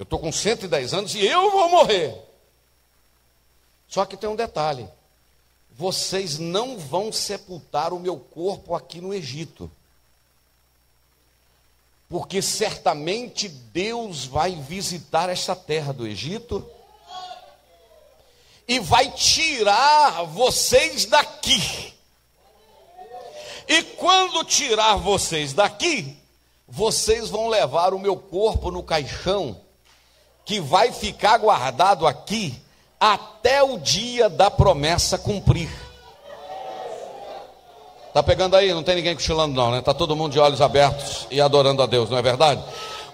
Eu estou com 110 anos e eu vou morrer. Só que tem um detalhe: vocês não vão sepultar o meu corpo aqui no Egito. Porque certamente Deus vai visitar esta terra do Egito e vai tirar vocês daqui. E quando tirar vocês daqui, vocês vão levar o meu corpo no caixão que vai ficar guardado aqui até o dia da promessa cumprir. Tá pegando aí? Não tem ninguém cochilando não, né? Tá todo mundo de olhos abertos e adorando a Deus, não é verdade?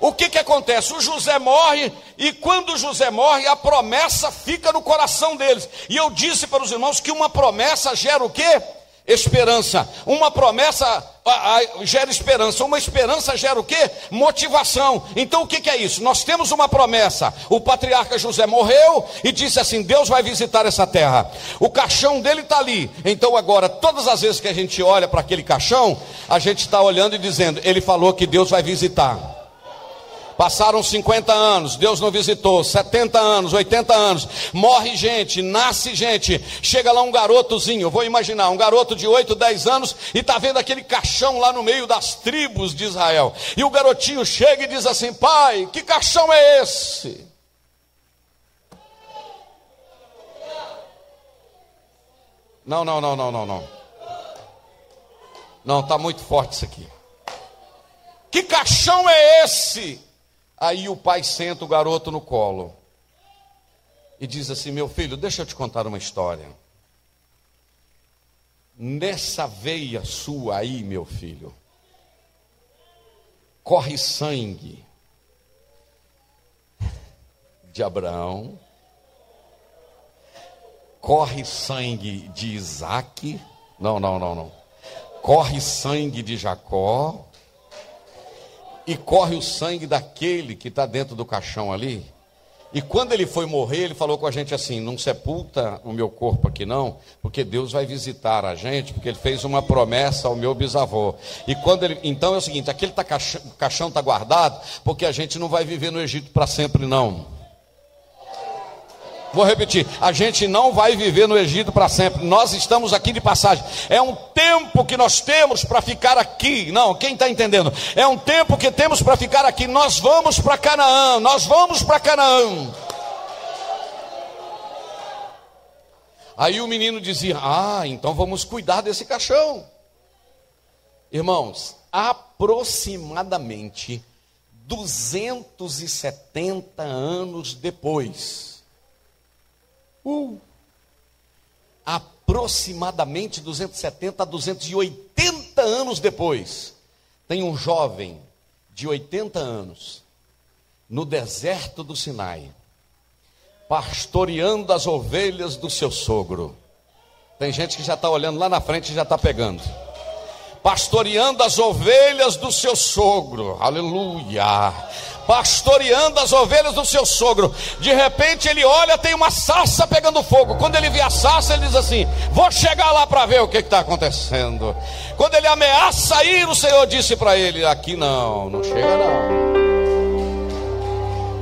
o que, que acontece? O José morre, e quando José morre, a promessa fica no coração deles. E eu disse para os irmãos que uma promessa gera o quê? Esperança. Uma promessa gera esperança. Uma esperança gera o quê? Motivação. Então o que, que é isso? Nós temos uma promessa. O patriarca José morreu e disse assim: Deus vai visitar essa terra. O caixão dele está ali. Então agora, todas as vezes que a gente olha para aquele caixão, a gente está olhando e dizendo: Ele falou que Deus vai visitar. Passaram 50 anos, Deus não visitou, 70 anos, 80 anos, morre gente, nasce gente, chega lá um garotozinho, vou imaginar, um garoto de 8, 10 anos, e está vendo aquele caixão lá no meio das tribos de Israel. E o garotinho chega e diz assim: Pai, que caixão é esse? Não, não, não, não, não, não. Não, está muito forte isso aqui. Que caixão é esse? Aí o pai senta o garoto no colo e diz assim: Meu filho, deixa eu te contar uma história. Nessa veia sua aí, meu filho, corre sangue de Abraão, corre sangue de Isaac, não, não, não, não, corre sangue de Jacó, e corre o sangue daquele que está dentro do caixão ali. E quando ele foi morrer, ele falou com a gente assim: não sepulta o meu corpo aqui não, porque Deus vai visitar a gente, porque ele fez uma promessa ao meu bisavô. E quando ele, então é o seguinte: aquele tá caixão está guardado, porque a gente não vai viver no Egito para sempre não. Vou repetir: a gente não vai viver no Egito para sempre. Nós estamos aqui de passagem. É um tempo que nós temos para ficar aqui. Não, quem está entendendo? É um tempo que temos para ficar aqui. Nós vamos para Canaã. Nós vamos para Canaã. Aí o menino dizia: Ah, então vamos cuidar desse caixão. Irmãos, aproximadamente 270 anos depois, Uh. Aproximadamente 270 a 280 anos depois, tem um jovem de 80 anos no deserto do Sinai, pastoreando as ovelhas do seu sogro. Tem gente que já está olhando lá na frente e já está pegando. Pastoreando as ovelhas do seu sogro, aleluia pastoreando as ovelhas do seu sogro. De repente ele olha, tem uma sarça pegando fogo. Quando ele vê a sarça, ele diz assim: Vou chegar lá para ver o que está acontecendo. Quando ele ameaça ir, o Senhor disse para ele: Aqui não, não chega não.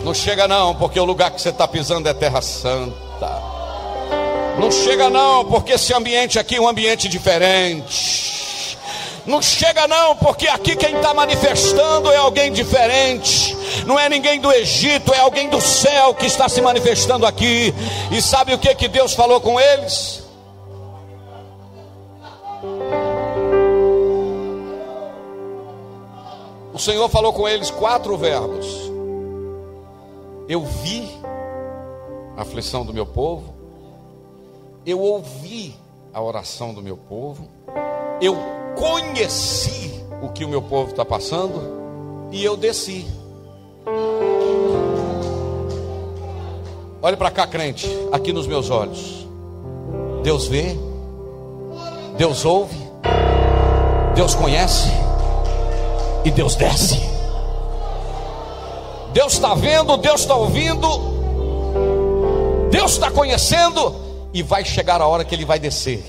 Não chega não, porque o lugar que você está pisando é terra santa. Não chega não, porque esse ambiente aqui é um ambiente diferente. Não chega não, porque aqui quem está manifestando é alguém diferente. Não é ninguém do Egito, é alguém do céu que está se manifestando aqui. E sabe o que que Deus falou com eles? O Senhor falou com eles quatro verbos. Eu vi a aflição do meu povo, eu ouvi a oração do meu povo, eu conheci o que o meu povo está passando e eu desci. Olhe para cá, crente, aqui nos meus olhos. Deus vê, Deus ouve, Deus conhece e Deus desce. Deus está vendo, Deus está ouvindo, Deus está conhecendo e vai chegar a hora que Ele vai descer.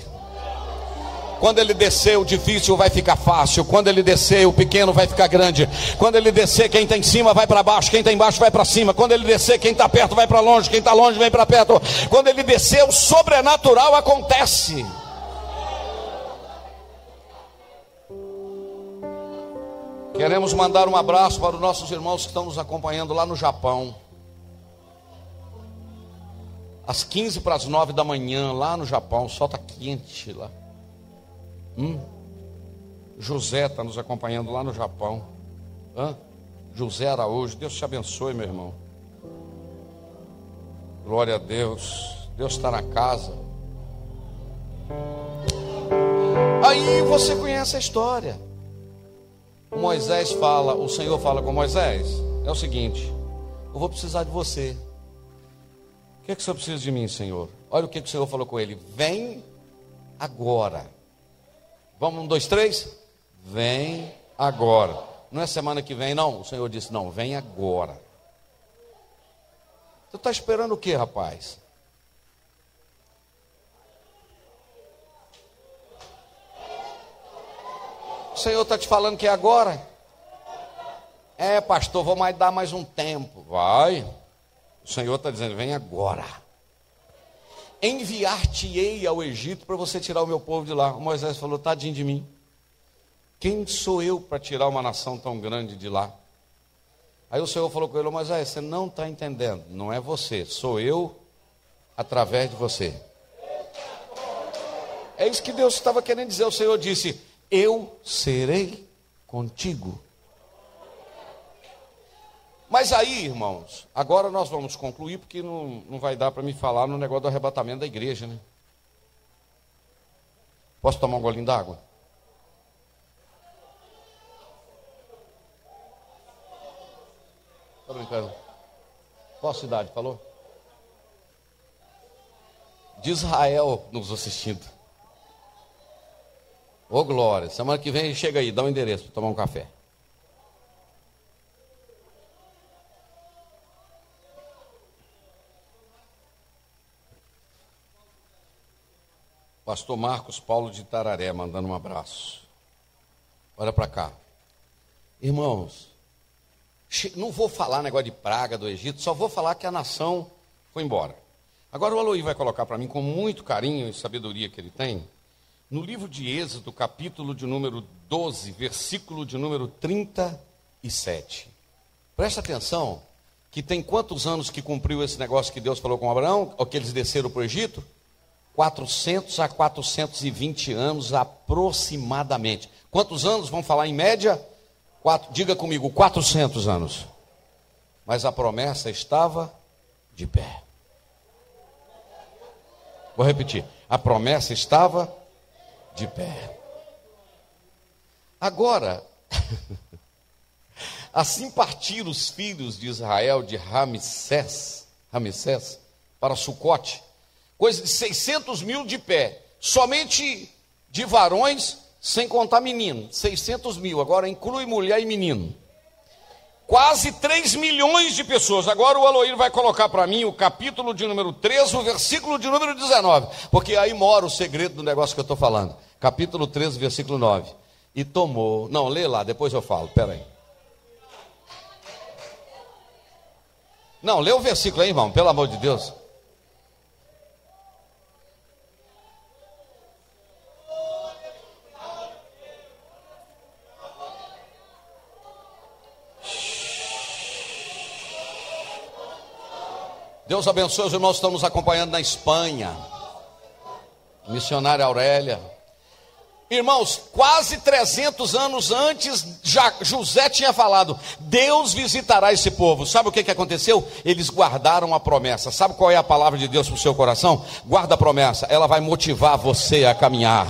Quando ele descer, o difícil vai ficar fácil. Quando ele descer, o pequeno vai ficar grande. Quando ele descer, quem está em cima vai para baixo. Quem está embaixo vai para cima. Quando ele descer, quem está perto vai para longe. Quem está longe vem para perto. Quando ele descer, o sobrenatural acontece. Queremos mandar um abraço para os nossos irmãos que estão nos acompanhando lá no Japão. Às 15 para as 9 da manhã, lá no Japão, o sol está quente lá. Hum? José está nos acompanhando lá no Japão. Hã? José Araújo, Deus te abençoe, meu irmão. Glória a Deus. Deus está na casa. Aí você conhece a história. Moisés fala, o Senhor fala com Moisés: é o seguinte: eu vou precisar de você. O que, é que o senhor precisa de mim, Senhor? Olha o que, que o Senhor falou com ele: vem agora. Vamos, um, dois, três? Vem agora. Não é semana que vem, não. O Senhor disse: não, vem agora. Você está esperando o que, rapaz? O Senhor está te falando que é agora? É, pastor, vou mais dar mais um tempo. Vai. O Senhor está dizendo: vem agora. Enviar-te-ei ao Egito para você tirar o meu povo de lá. O Moisés falou: tadinho de mim. Quem sou eu para tirar uma nação tão grande de lá? Aí o Senhor falou com ele: Moisés, você não está entendendo. Não é você, sou eu através de você. É isso que Deus estava querendo dizer. O Senhor disse: eu serei contigo. Mas aí, irmãos, agora nós vamos concluir, porque não, não vai dar para me falar no negócio do arrebatamento da igreja, né? Posso tomar um golinho d'água? Tá brincando? Qual cidade? Falou? De Israel nos assistindo. Ô glória, semana que vem chega aí, dá um endereço para tomar um café. Pastor Marcos Paulo de Tararé mandando um abraço. Olha para cá. Irmãos, não vou falar negócio de praga do Egito, só vou falar que a nação foi embora. Agora o Aloí vai colocar para mim com muito carinho e sabedoria que ele tem no livro de Êxodo, capítulo de número 12, versículo de número 37. Presta atenção, que tem quantos anos que cumpriu esse negócio que Deus falou com Abraão, ou que eles desceram para o Egito? 400 a 420 anos aproximadamente. Quantos anos? Vamos falar em média? Quatro, diga comigo, 400 anos. Mas a promessa estava de pé. Vou repetir. A promessa estava de pé. Agora, <laughs> assim partiram os filhos de Israel de Ramsés, Ramsés para Sucote, coisa de 600 mil de pé, somente de varões, sem contar menino, 600 mil, agora inclui mulher e menino. Quase 3 milhões de pessoas. Agora o Aloíro vai colocar para mim o capítulo de número 13, o versículo de número 19. Porque aí mora o segredo do negócio que eu estou falando capítulo 13, versículo 9. E tomou. Não, lê lá, depois eu falo, peraí. Não, lê o versículo aí, irmão, pelo amor de Deus. Deus abençoe os irmãos nos acompanhando na Espanha. Missionária Aurélia. Irmãos, quase 300 anos antes, José tinha falado: Deus visitará esse povo. Sabe o que, que aconteceu? Eles guardaram a promessa. Sabe qual é a palavra de Deus para o seu coração? Guarda a promessa, ela vai motivar você a caminhar.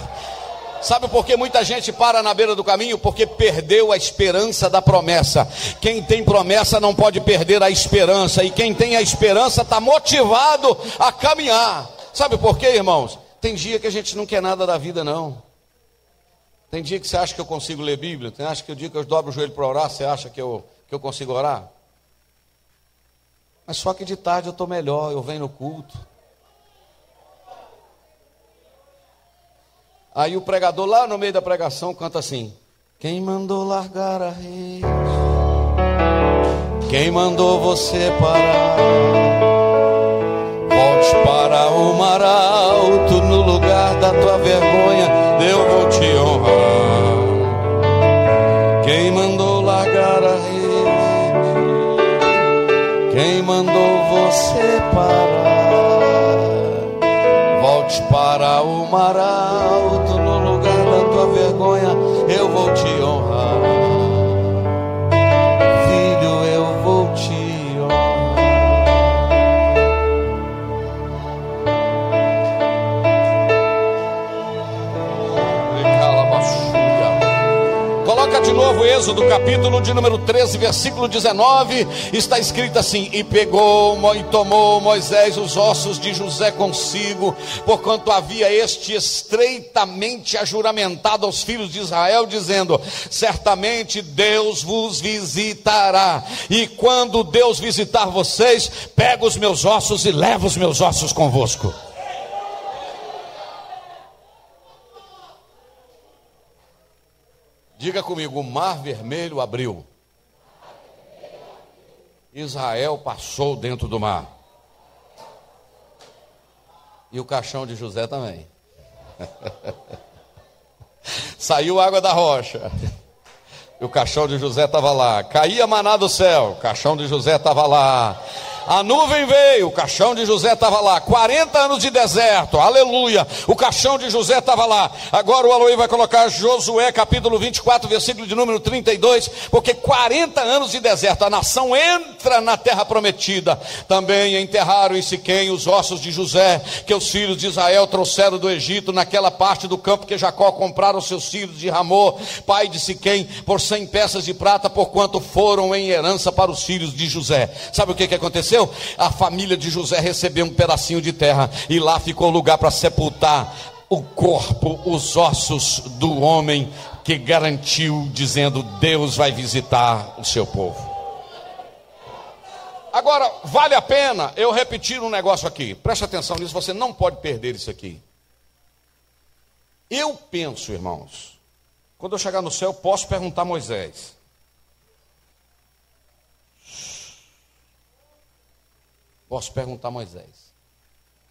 Sabe por que muita gente para na beira do caminho? Porque perdeu a esperança da promessa. Quem tem promessa não pode perder a esperança, e quem tem a esperança está motivado a caminhar. Sabe por quê, irmãos? Tem dia que a gente não quer nada da vida, não. Tem dia que você acha que eu consigo ler Bíblia? Tem acha que o dia que eu dobro o joelho para orar, você acha que eu, que eu consigo orar? Mas só que de tarde eu estou melhor, eu venho no culto. Aí o pregador lá no meio da pregação canta assim: Quem mandou largar a rede? Quem mandou você parar? Volte para o mar alto no lugar da tua vergonha eu vou te honrar. Quem mandou largar a rede? Quem mandou você parar? Volte para o mar alto, de novo, Êxodo, capítulo de número 13, versículo 19, está escrito assim: E pegou e tomou Moisés os ossos de José consigo, porquanto havia este estreitamente ajuramentado aos filhos de Israel, dizendo: Certamente Deus vos visitará, e quando Deus visitar vocês, pega os meus ossos e leva os meus ossos convosco. Diga comigo: o mar vermelho abriu. Israel passou dentro do mar. E o caixão de José também. <laughs> Saiu água da rocha. E o caixão de José estava lá. Caía maná do céu. O caixão de José estava lá. A nuvem veio, o caixão de José estava lá. 40 anos de deserto, aleluia. O caixão de José estava lá. Agora o Aloí vai colocar Josué capítulo 24, versículo de número 32. Porque 40 anos de deserto, a nação entra na terra prometida. Também enterraram em Siquém os ossos de José, que os filhos de Israel trouxeram do Egito, naquela parte do campo que Jacó compraram seus filhos de Ramô, pai de Siquém, por 100 peças de prata, porquanto foram em herança para os filhos de José. Sabe o que, que aconteceu? Aconteceu? A família de José recebeu um pedacinho de terra e lá ficou lugar para sepultar o corpo, os ossos do homem que garantiu, dizendo: Deus vai visitar o seu povo. Agora, vale a pena eu repetir um negócio aqui. Preste atenção nisso, você não pode perder isso aqui. Eu penso, irmãos, quando eu chegar no céu, posso perguntar a Moisés: Posso perguntar a Moisés.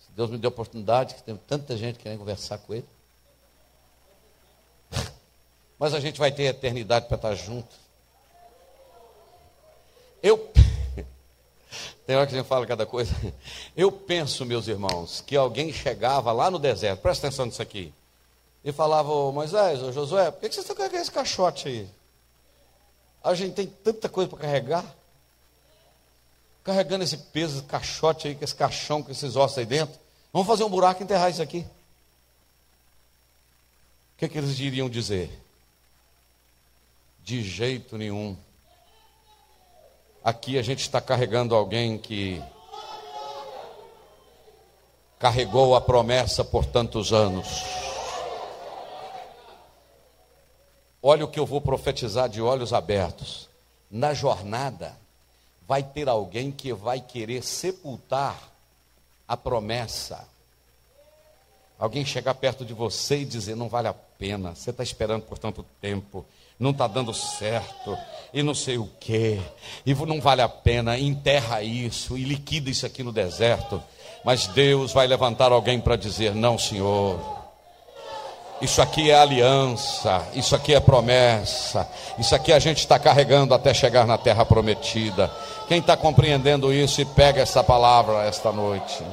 Se Deus me deu a oportunidade, que tem tanta gente querendo conversar com ele. <laughs> Mas a gente vai ter eternidade para estar junto. Eu. <laughs> Tem hora que a gente fala cada coisa. Eu penso, meus irmãos, que alguém chegava lá no deserto, presta atenção nisso aqui, e falava, ô Moisés, ô Josué, por que vocês estão carregando esse caixote aí? A gente tem tanta coisa para carregar carregando esse peso, esse caixote aí, esse caixão, com esses ossos aí dentro. Vamos fazer um buraco e enterrar isso aqui. O que, é que eles iriam dizer? De jeito nenhum. Aqui a gente está carregando alguém que carregou a promessa por tantos anos. Olha o que eu vou profetizar de olhos abertos. Na jornada, vai ter alguém que vai querer sepultar a promessa. Alguém chegar perto de você e dizer: não vale a pena, você está esperando por tanto tempo, não está dando certo, e não sei o que, e não vale a pena, enterra isso e liquida isso aqui no deserto. Mas Deus vai levantar alguém para dizer: não, Senhor. Isso aqui é aliança, isso aqui é promessa, isso aqui a gente está carregando até chegar na terra prometida. Quem está compreendendo isso e pega essa palavra esta noite?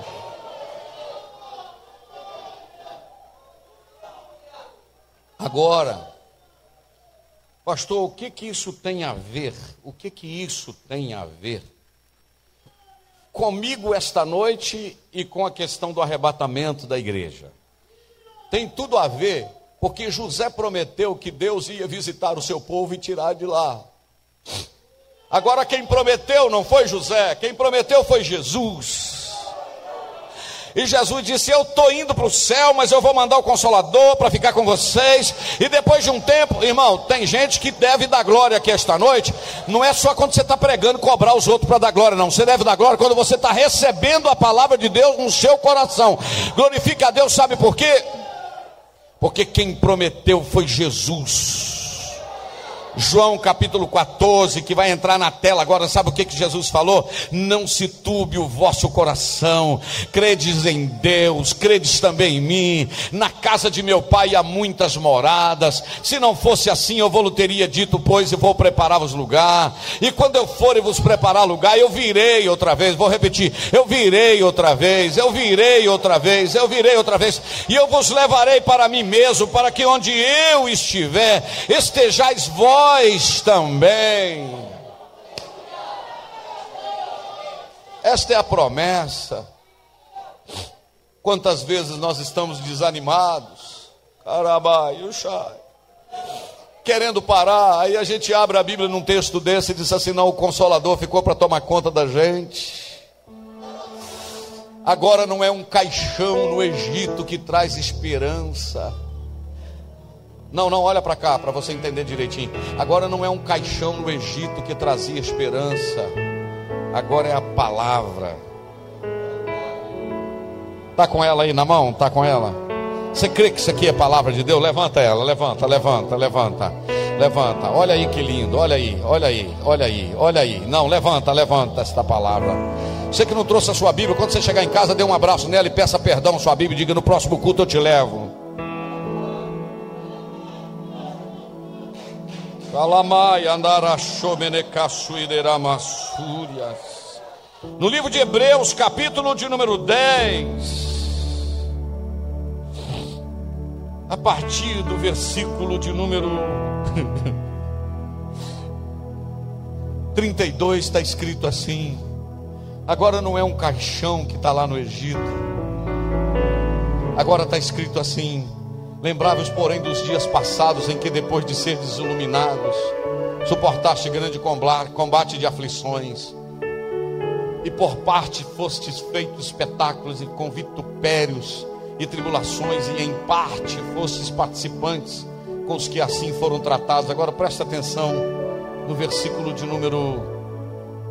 Agora, pastor, o que que isso tem a ver? O que que isso tem a ver comigo esta noite e com a questão do arrebatamento da igreja? Tem tudo a ver, porque José prometeu que Deus ia visitar o seu povo e tirar de lá. Agora quem prometeu não foi José, quem prometeu foi Jesus. E Jesus disse: Eu estou indo para o céu, mas eu vou mandar o consolador para ficar com vocês. E depois de um tempo, irmão, tem gente que deve dar glória aqui esta noite. Não é só quando você está pregando cobrar os outros para dar glória, não. Você deve dar glória quando você está recebendo a palavra de Deus no seu coração. Glorifica a Deus, sabe por quê? Porque quem prometeu foi Jesus. João capítulo 14, que vai entrar na tela agora, sabe o que, que Jesus falou? Não se turbe o vosso coração, credes em Deus, credes também em mim. Na casa de meu pai há muitas moradas. Se não fosse assim, eu vou teria dito, pois, e vou preparar-vos lugar. E quando eu for e vos preparar lugar, eu virei outra vez. Vou repetir: eu virei outra vez, eu virei outra vez, eu virei outra vez, e eu vos levarei para mim mesmo, para que onde eu estiver, estejais vós nós também. Esta é a promessa. Quantas vezes nós estamos desanimados? Carabai, querendo parar. Aí a gente abre a Bíblia num texto desse e diz assim: não, o consolador ficou para tomar conta da gente. Agora não é um caixão no Egito que traz esperança. Não, não, olha para cá, para você entender direitinho. Agora não é um caixão no Egito que trazia esperança. Agora é a palavra. Tá com ela aí na mão? Tá com ela? Você crê que isso aqui é palavra de Deus? Levanta ela, levanta, levanta, levanta. Levanta. Olha aí que lindo. Olha aí, olha aí, olha aí, olha aí. Não, levanta, levanta esta palavra. Você que não trouxe a sua Bíblia, quando você chegar em casa, dê um abraço nela e peça perdão à sua Bíblia. Diga no próximo culto eu te levo. No livro de Hebreus, capítulo de número 10, a partir do versículo de número <laughs> 32, está escrito assim: agora não é um caixão que está lá no Egito, agora está escrito assim: Lembrai-vos, porém, dos dias passados em que, depois de seres iluminados, suportaste grande combate de aflições, e por parte fostes feitos espetáculos e com vitupérios e tribulações, e em parte fostes participantes com os que assim foram tratados. Agora presta atenção no versículo de número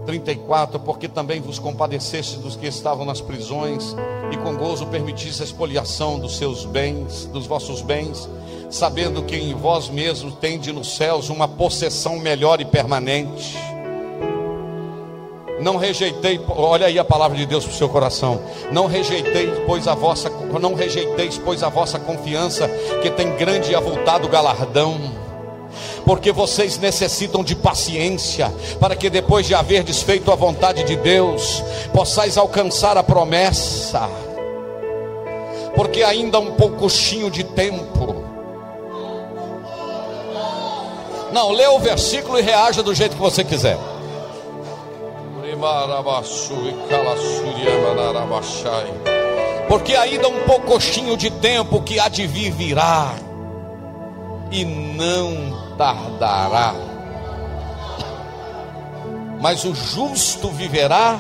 34, porque também vos compadeceste dos que estavam nas prisões e com gozo permitisse a expoliação dos seus bens, dos vossos bens, sabendo que em vós mesmos tende nos céus uma possessão melhor e permanente. Não rejeitei, olha aí a palavra de Deus para o seu coração. Não rejeitei, pois a vossa, não rejeiteis, pois a vossa confiança, que tem grande e avultado galardão porque vocês necessitam de paciência, para que depois de haver desfeito a vontade de Deus, possais alcançar a promessa, porque ainda um pouquinho de tempo. Não, lê o versículo e reaja do jeito que você quiser. Porque ainda um pouquinho de tempo que há de vir virá, e não tardará. Mas o justo viverá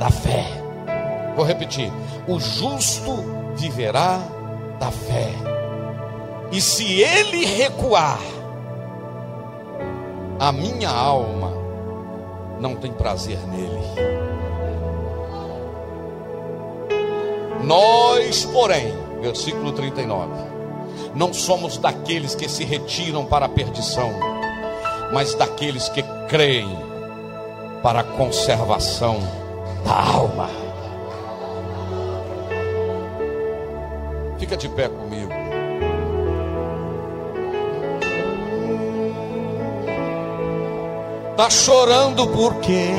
da fé. Vou repetir: o justo viverá da fé. E se ele recuar, a minha alma não tem prazer nele. Nós, porém, versículo 39 não somos daqueles que se retiram para a perdição, mas daqueles que creem para a conservação da alma. Fica de pé comigo. Tá chorando por quê?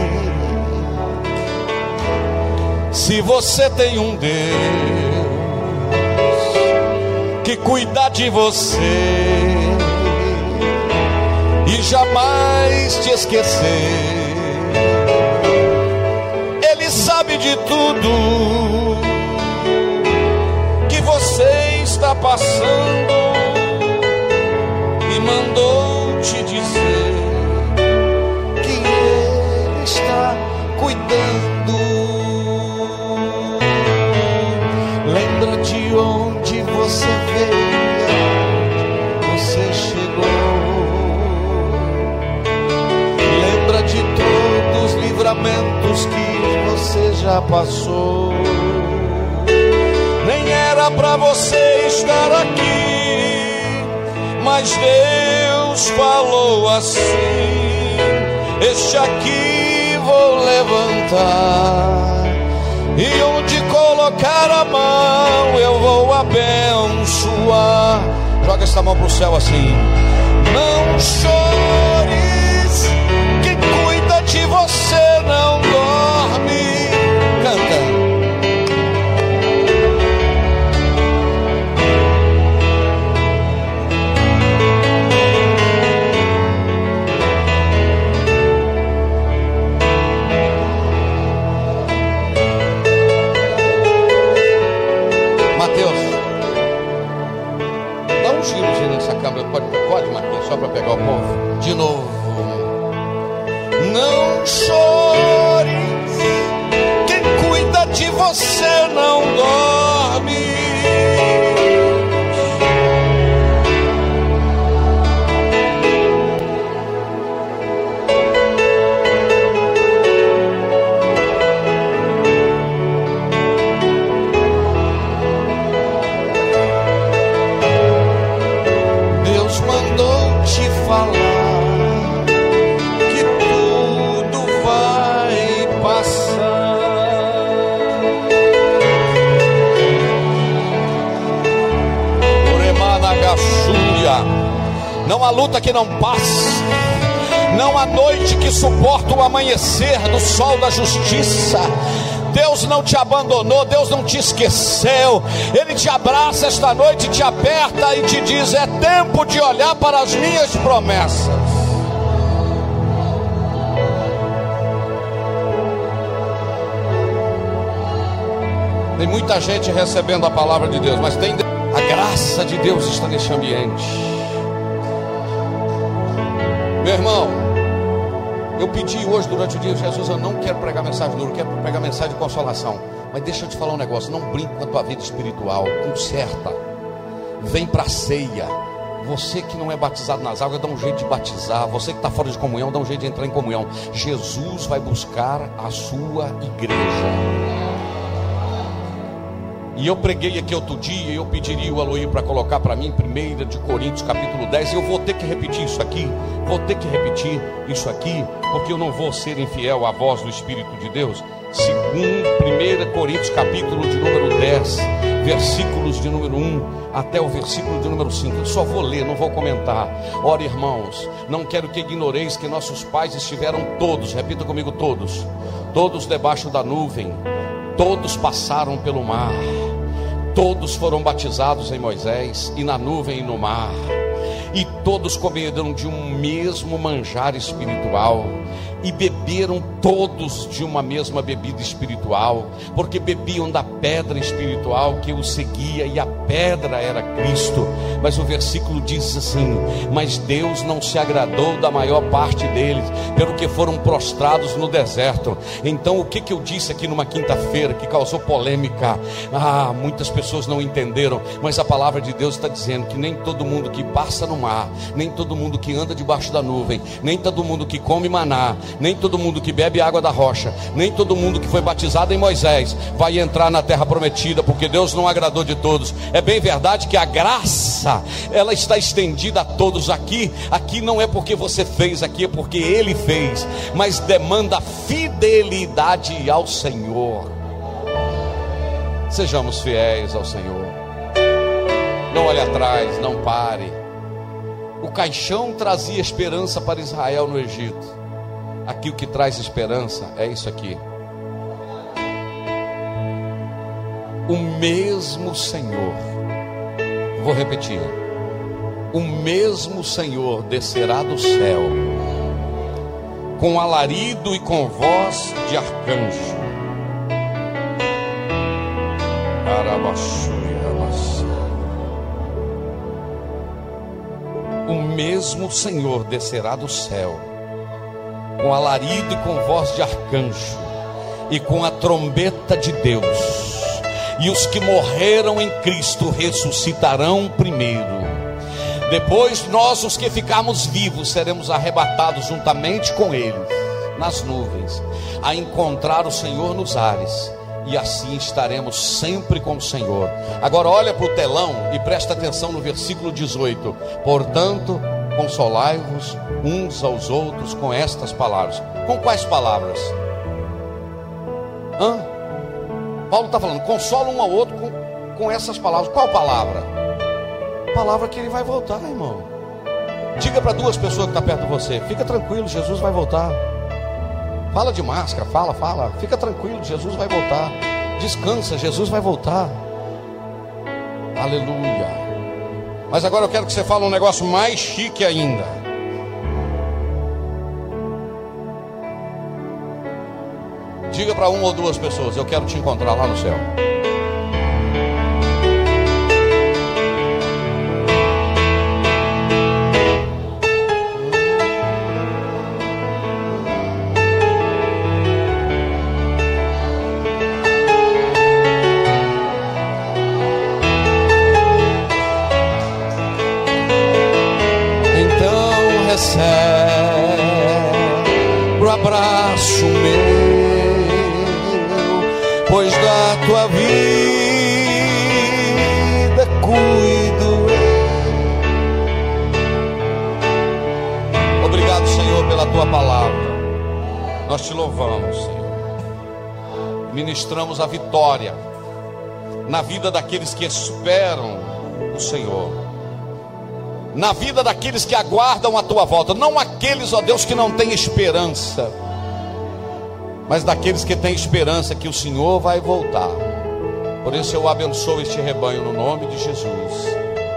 Se você tem um Deus que cuida de você e jamais te esquecer. Ele sabe de tudo que você está passando e mandou te dizer que Ele está cuidando. Já passou. Nem era para você estar aqui, mas Deus falou assim: Este aqui vou levantar. E onde colocar a mão, eu vou abençoar. Joga essa mão para o céu assim. Não chores, justiça. Deus não te abandonou, Deus não te esqueceu. Ele te abraça esta noite, te aperta e te diz: é tempo de olhar para as minhas promessas. Tem muita gente recebendo a palavra de Deus, mas tem a graça de Deus está nesse ambiente. Meu irmão, eu pedi hoje durante o dia, Jesus, eu não quero pregar mensagem dura, eu quero pregar mensagem de consolação. Mas deixa eu te falar um negócio, não brinque com a tua vida espiritual, conserta. Vem para a ceia. Você que não é batizado nas águas, dá um jeito de batizar. Você que está fora de comunhão, dá um jeito de entrar em comunhão. Jesus vai buscar a sua igreja. E eu preguei aqui outro dia, e eu pediria o Aloí para colocar para mim, 1 de Coríntios, capítulo 10. Eu vou ter que repetir isso aqui, vou ter que repetir isso aqui, porque eu não vou ser infiel à voz do Espírito de Deus. Segundo 1 Coríntios, capítulo de número 10, versículos de número 1 até o versículo de número 5. Eu só vou ler, não vou comentar. Ora, irmãos, não quero que ignoreis que nossos pais estiveram todos, repita comigo, todos, todos debaixo da nuvem, todos passaram pelo mar Todos foram batizados em Moisés e na nuvem e no mar, e todos comeram de um mesmo manjar espiritual e beberam todos de uma mesma bebida espiritual, porque bebiam da pedra espiritual que os seguia, e a pedra era Cristo. Mas o versículo diz assim: Mas Deus não se agradou da maior parte deles, pelo que foram prostrados no deserto. Então, o que, que eu disse aqui numa quinta-feira que causou polêmica? Ah, muitas pessoas não entenderam, mas a palavra de Deus está dizendo que nem todo mundo que passa no mar, nem todo mundo que anda debaixo da nuvem, nem todo mundo que come maná, nem todo mundo que bebe água da rocha, nem todo mundo que foi batizado em Moisés vai entrar na terra prometida, porque Deus não agradou de todos. É bem verdade que a graça, ela está estendida a todos aqui. Aqui não é porque você fez, aqui é porque ele fez, mas demanda fidelidade ao Senhor. Sejamos fiéis ao Senhor. Não olhe atrás, não pare. O caixão trazia esperança para Israel no Egito. Aqui o que traz esperança é isso aqui. O mesmo Senhor, vou repetir: o mesmo Senhor descerá do céu, com alarido e com voz de arcanjo. O mesmo Senhor descerá do céu com alarido e com voz de arcanjo, e com a trombeta de Deus. E os que morreram em Cristo ressuscitarão primeiro. Depois nós, os que ficarmos vivos, seremos arrebatados juntamente com eles nas nuvens, a encontrar o Senhor nos ares. E assim estaremos sempre com o Senhor. Agora olha para o telão e presta atenção no versículo 18. Portanto, consolai-vos uns aos outros com estas palavras. Com quais palavras? Hã? Paulo está falando, consola um ao outro com, com essas palavras. Qual palavra? Palavra que ele vai voltar, irmão. Diga para duas pessoas que estão tá perto de você: fica tranquilo, Jesus vai voltar. Fala de máscara, fala, fala. Fica tranquilo, Jesus vai voltar. Descansa, Jesus vai voltar. Aleluia. Mas agora eu quero que você fale um negócio mais chique ainda. Diga para uma ou duas pessoas: Eu quero te encontrar lá no céu. Tua vida cuido. Obrigado, Senhor, pela tua palavra. Nós te louvamos, Senhor. Ministramos a vitória na vida daqueles que esperam o Senhor na vida daqueles que aguardam a tua volta, não aqueles, ó Deus, que não têm esperança, mas daqueles que têm esperança que o Senhor vai voltar. Por isso eu abençoo este rebanho no nome de Jesus.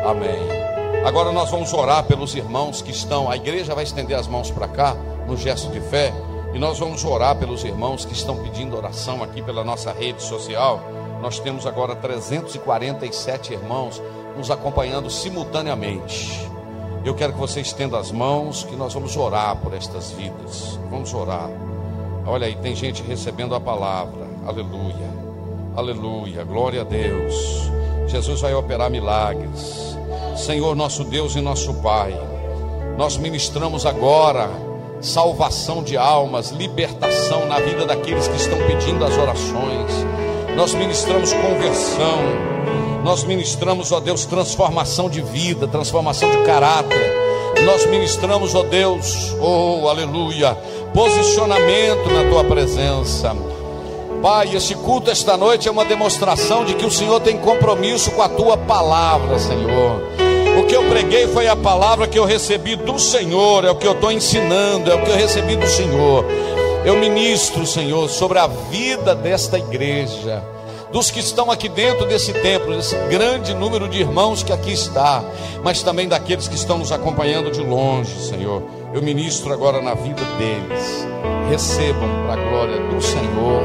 Amém. Agora nós vamos orar pelos irmãos que estão, a igreja vai estender as mãos para cá, no gesto de fé, e nós vamos orar pelos irmãos que estão pedindo oração aqui pela nossa rede social. Nós temos agora 347 irmãos nos acompanhando simultaneamente. Eu quero que você estenda as mãos, que nós vamos orar por estas vidas. Vamos orar. Olha aí, tem gente recebendo a palavra. Aleluia. Aleluia. Glória a Deus. Jesus vai operar milagres. Senhor, nosso Deus e nosso Pai, nós ministramos agora salvação de almas, libertação na vida daqueles que estão pedindo as orações. Nós ministramos conversão nós ministramos, ó Deus, transformação de vida, transformação de caráter. Nós ministramos, ó Deus, oh aleluia, posicionamento na tua presença. Pai, esse culto esta noite é uma demonstração de que o Senhor tem compromisso com a tua palavra, Senhor. O que eu preguei foi a palavra que eu recebi do Senhor, é o que eu estou ensinando, é o que eu recebi do Senhor. Eu ministro, Senhor, sobre a vida desta igreja dos que estão aqui dentro desse templo, desse grande número de irmãos que aqui está, mas também daqueles que estão nos acompanhando de longe, Senhor. Eu ministro agora na vida deles. Recebam para a glória do Senhor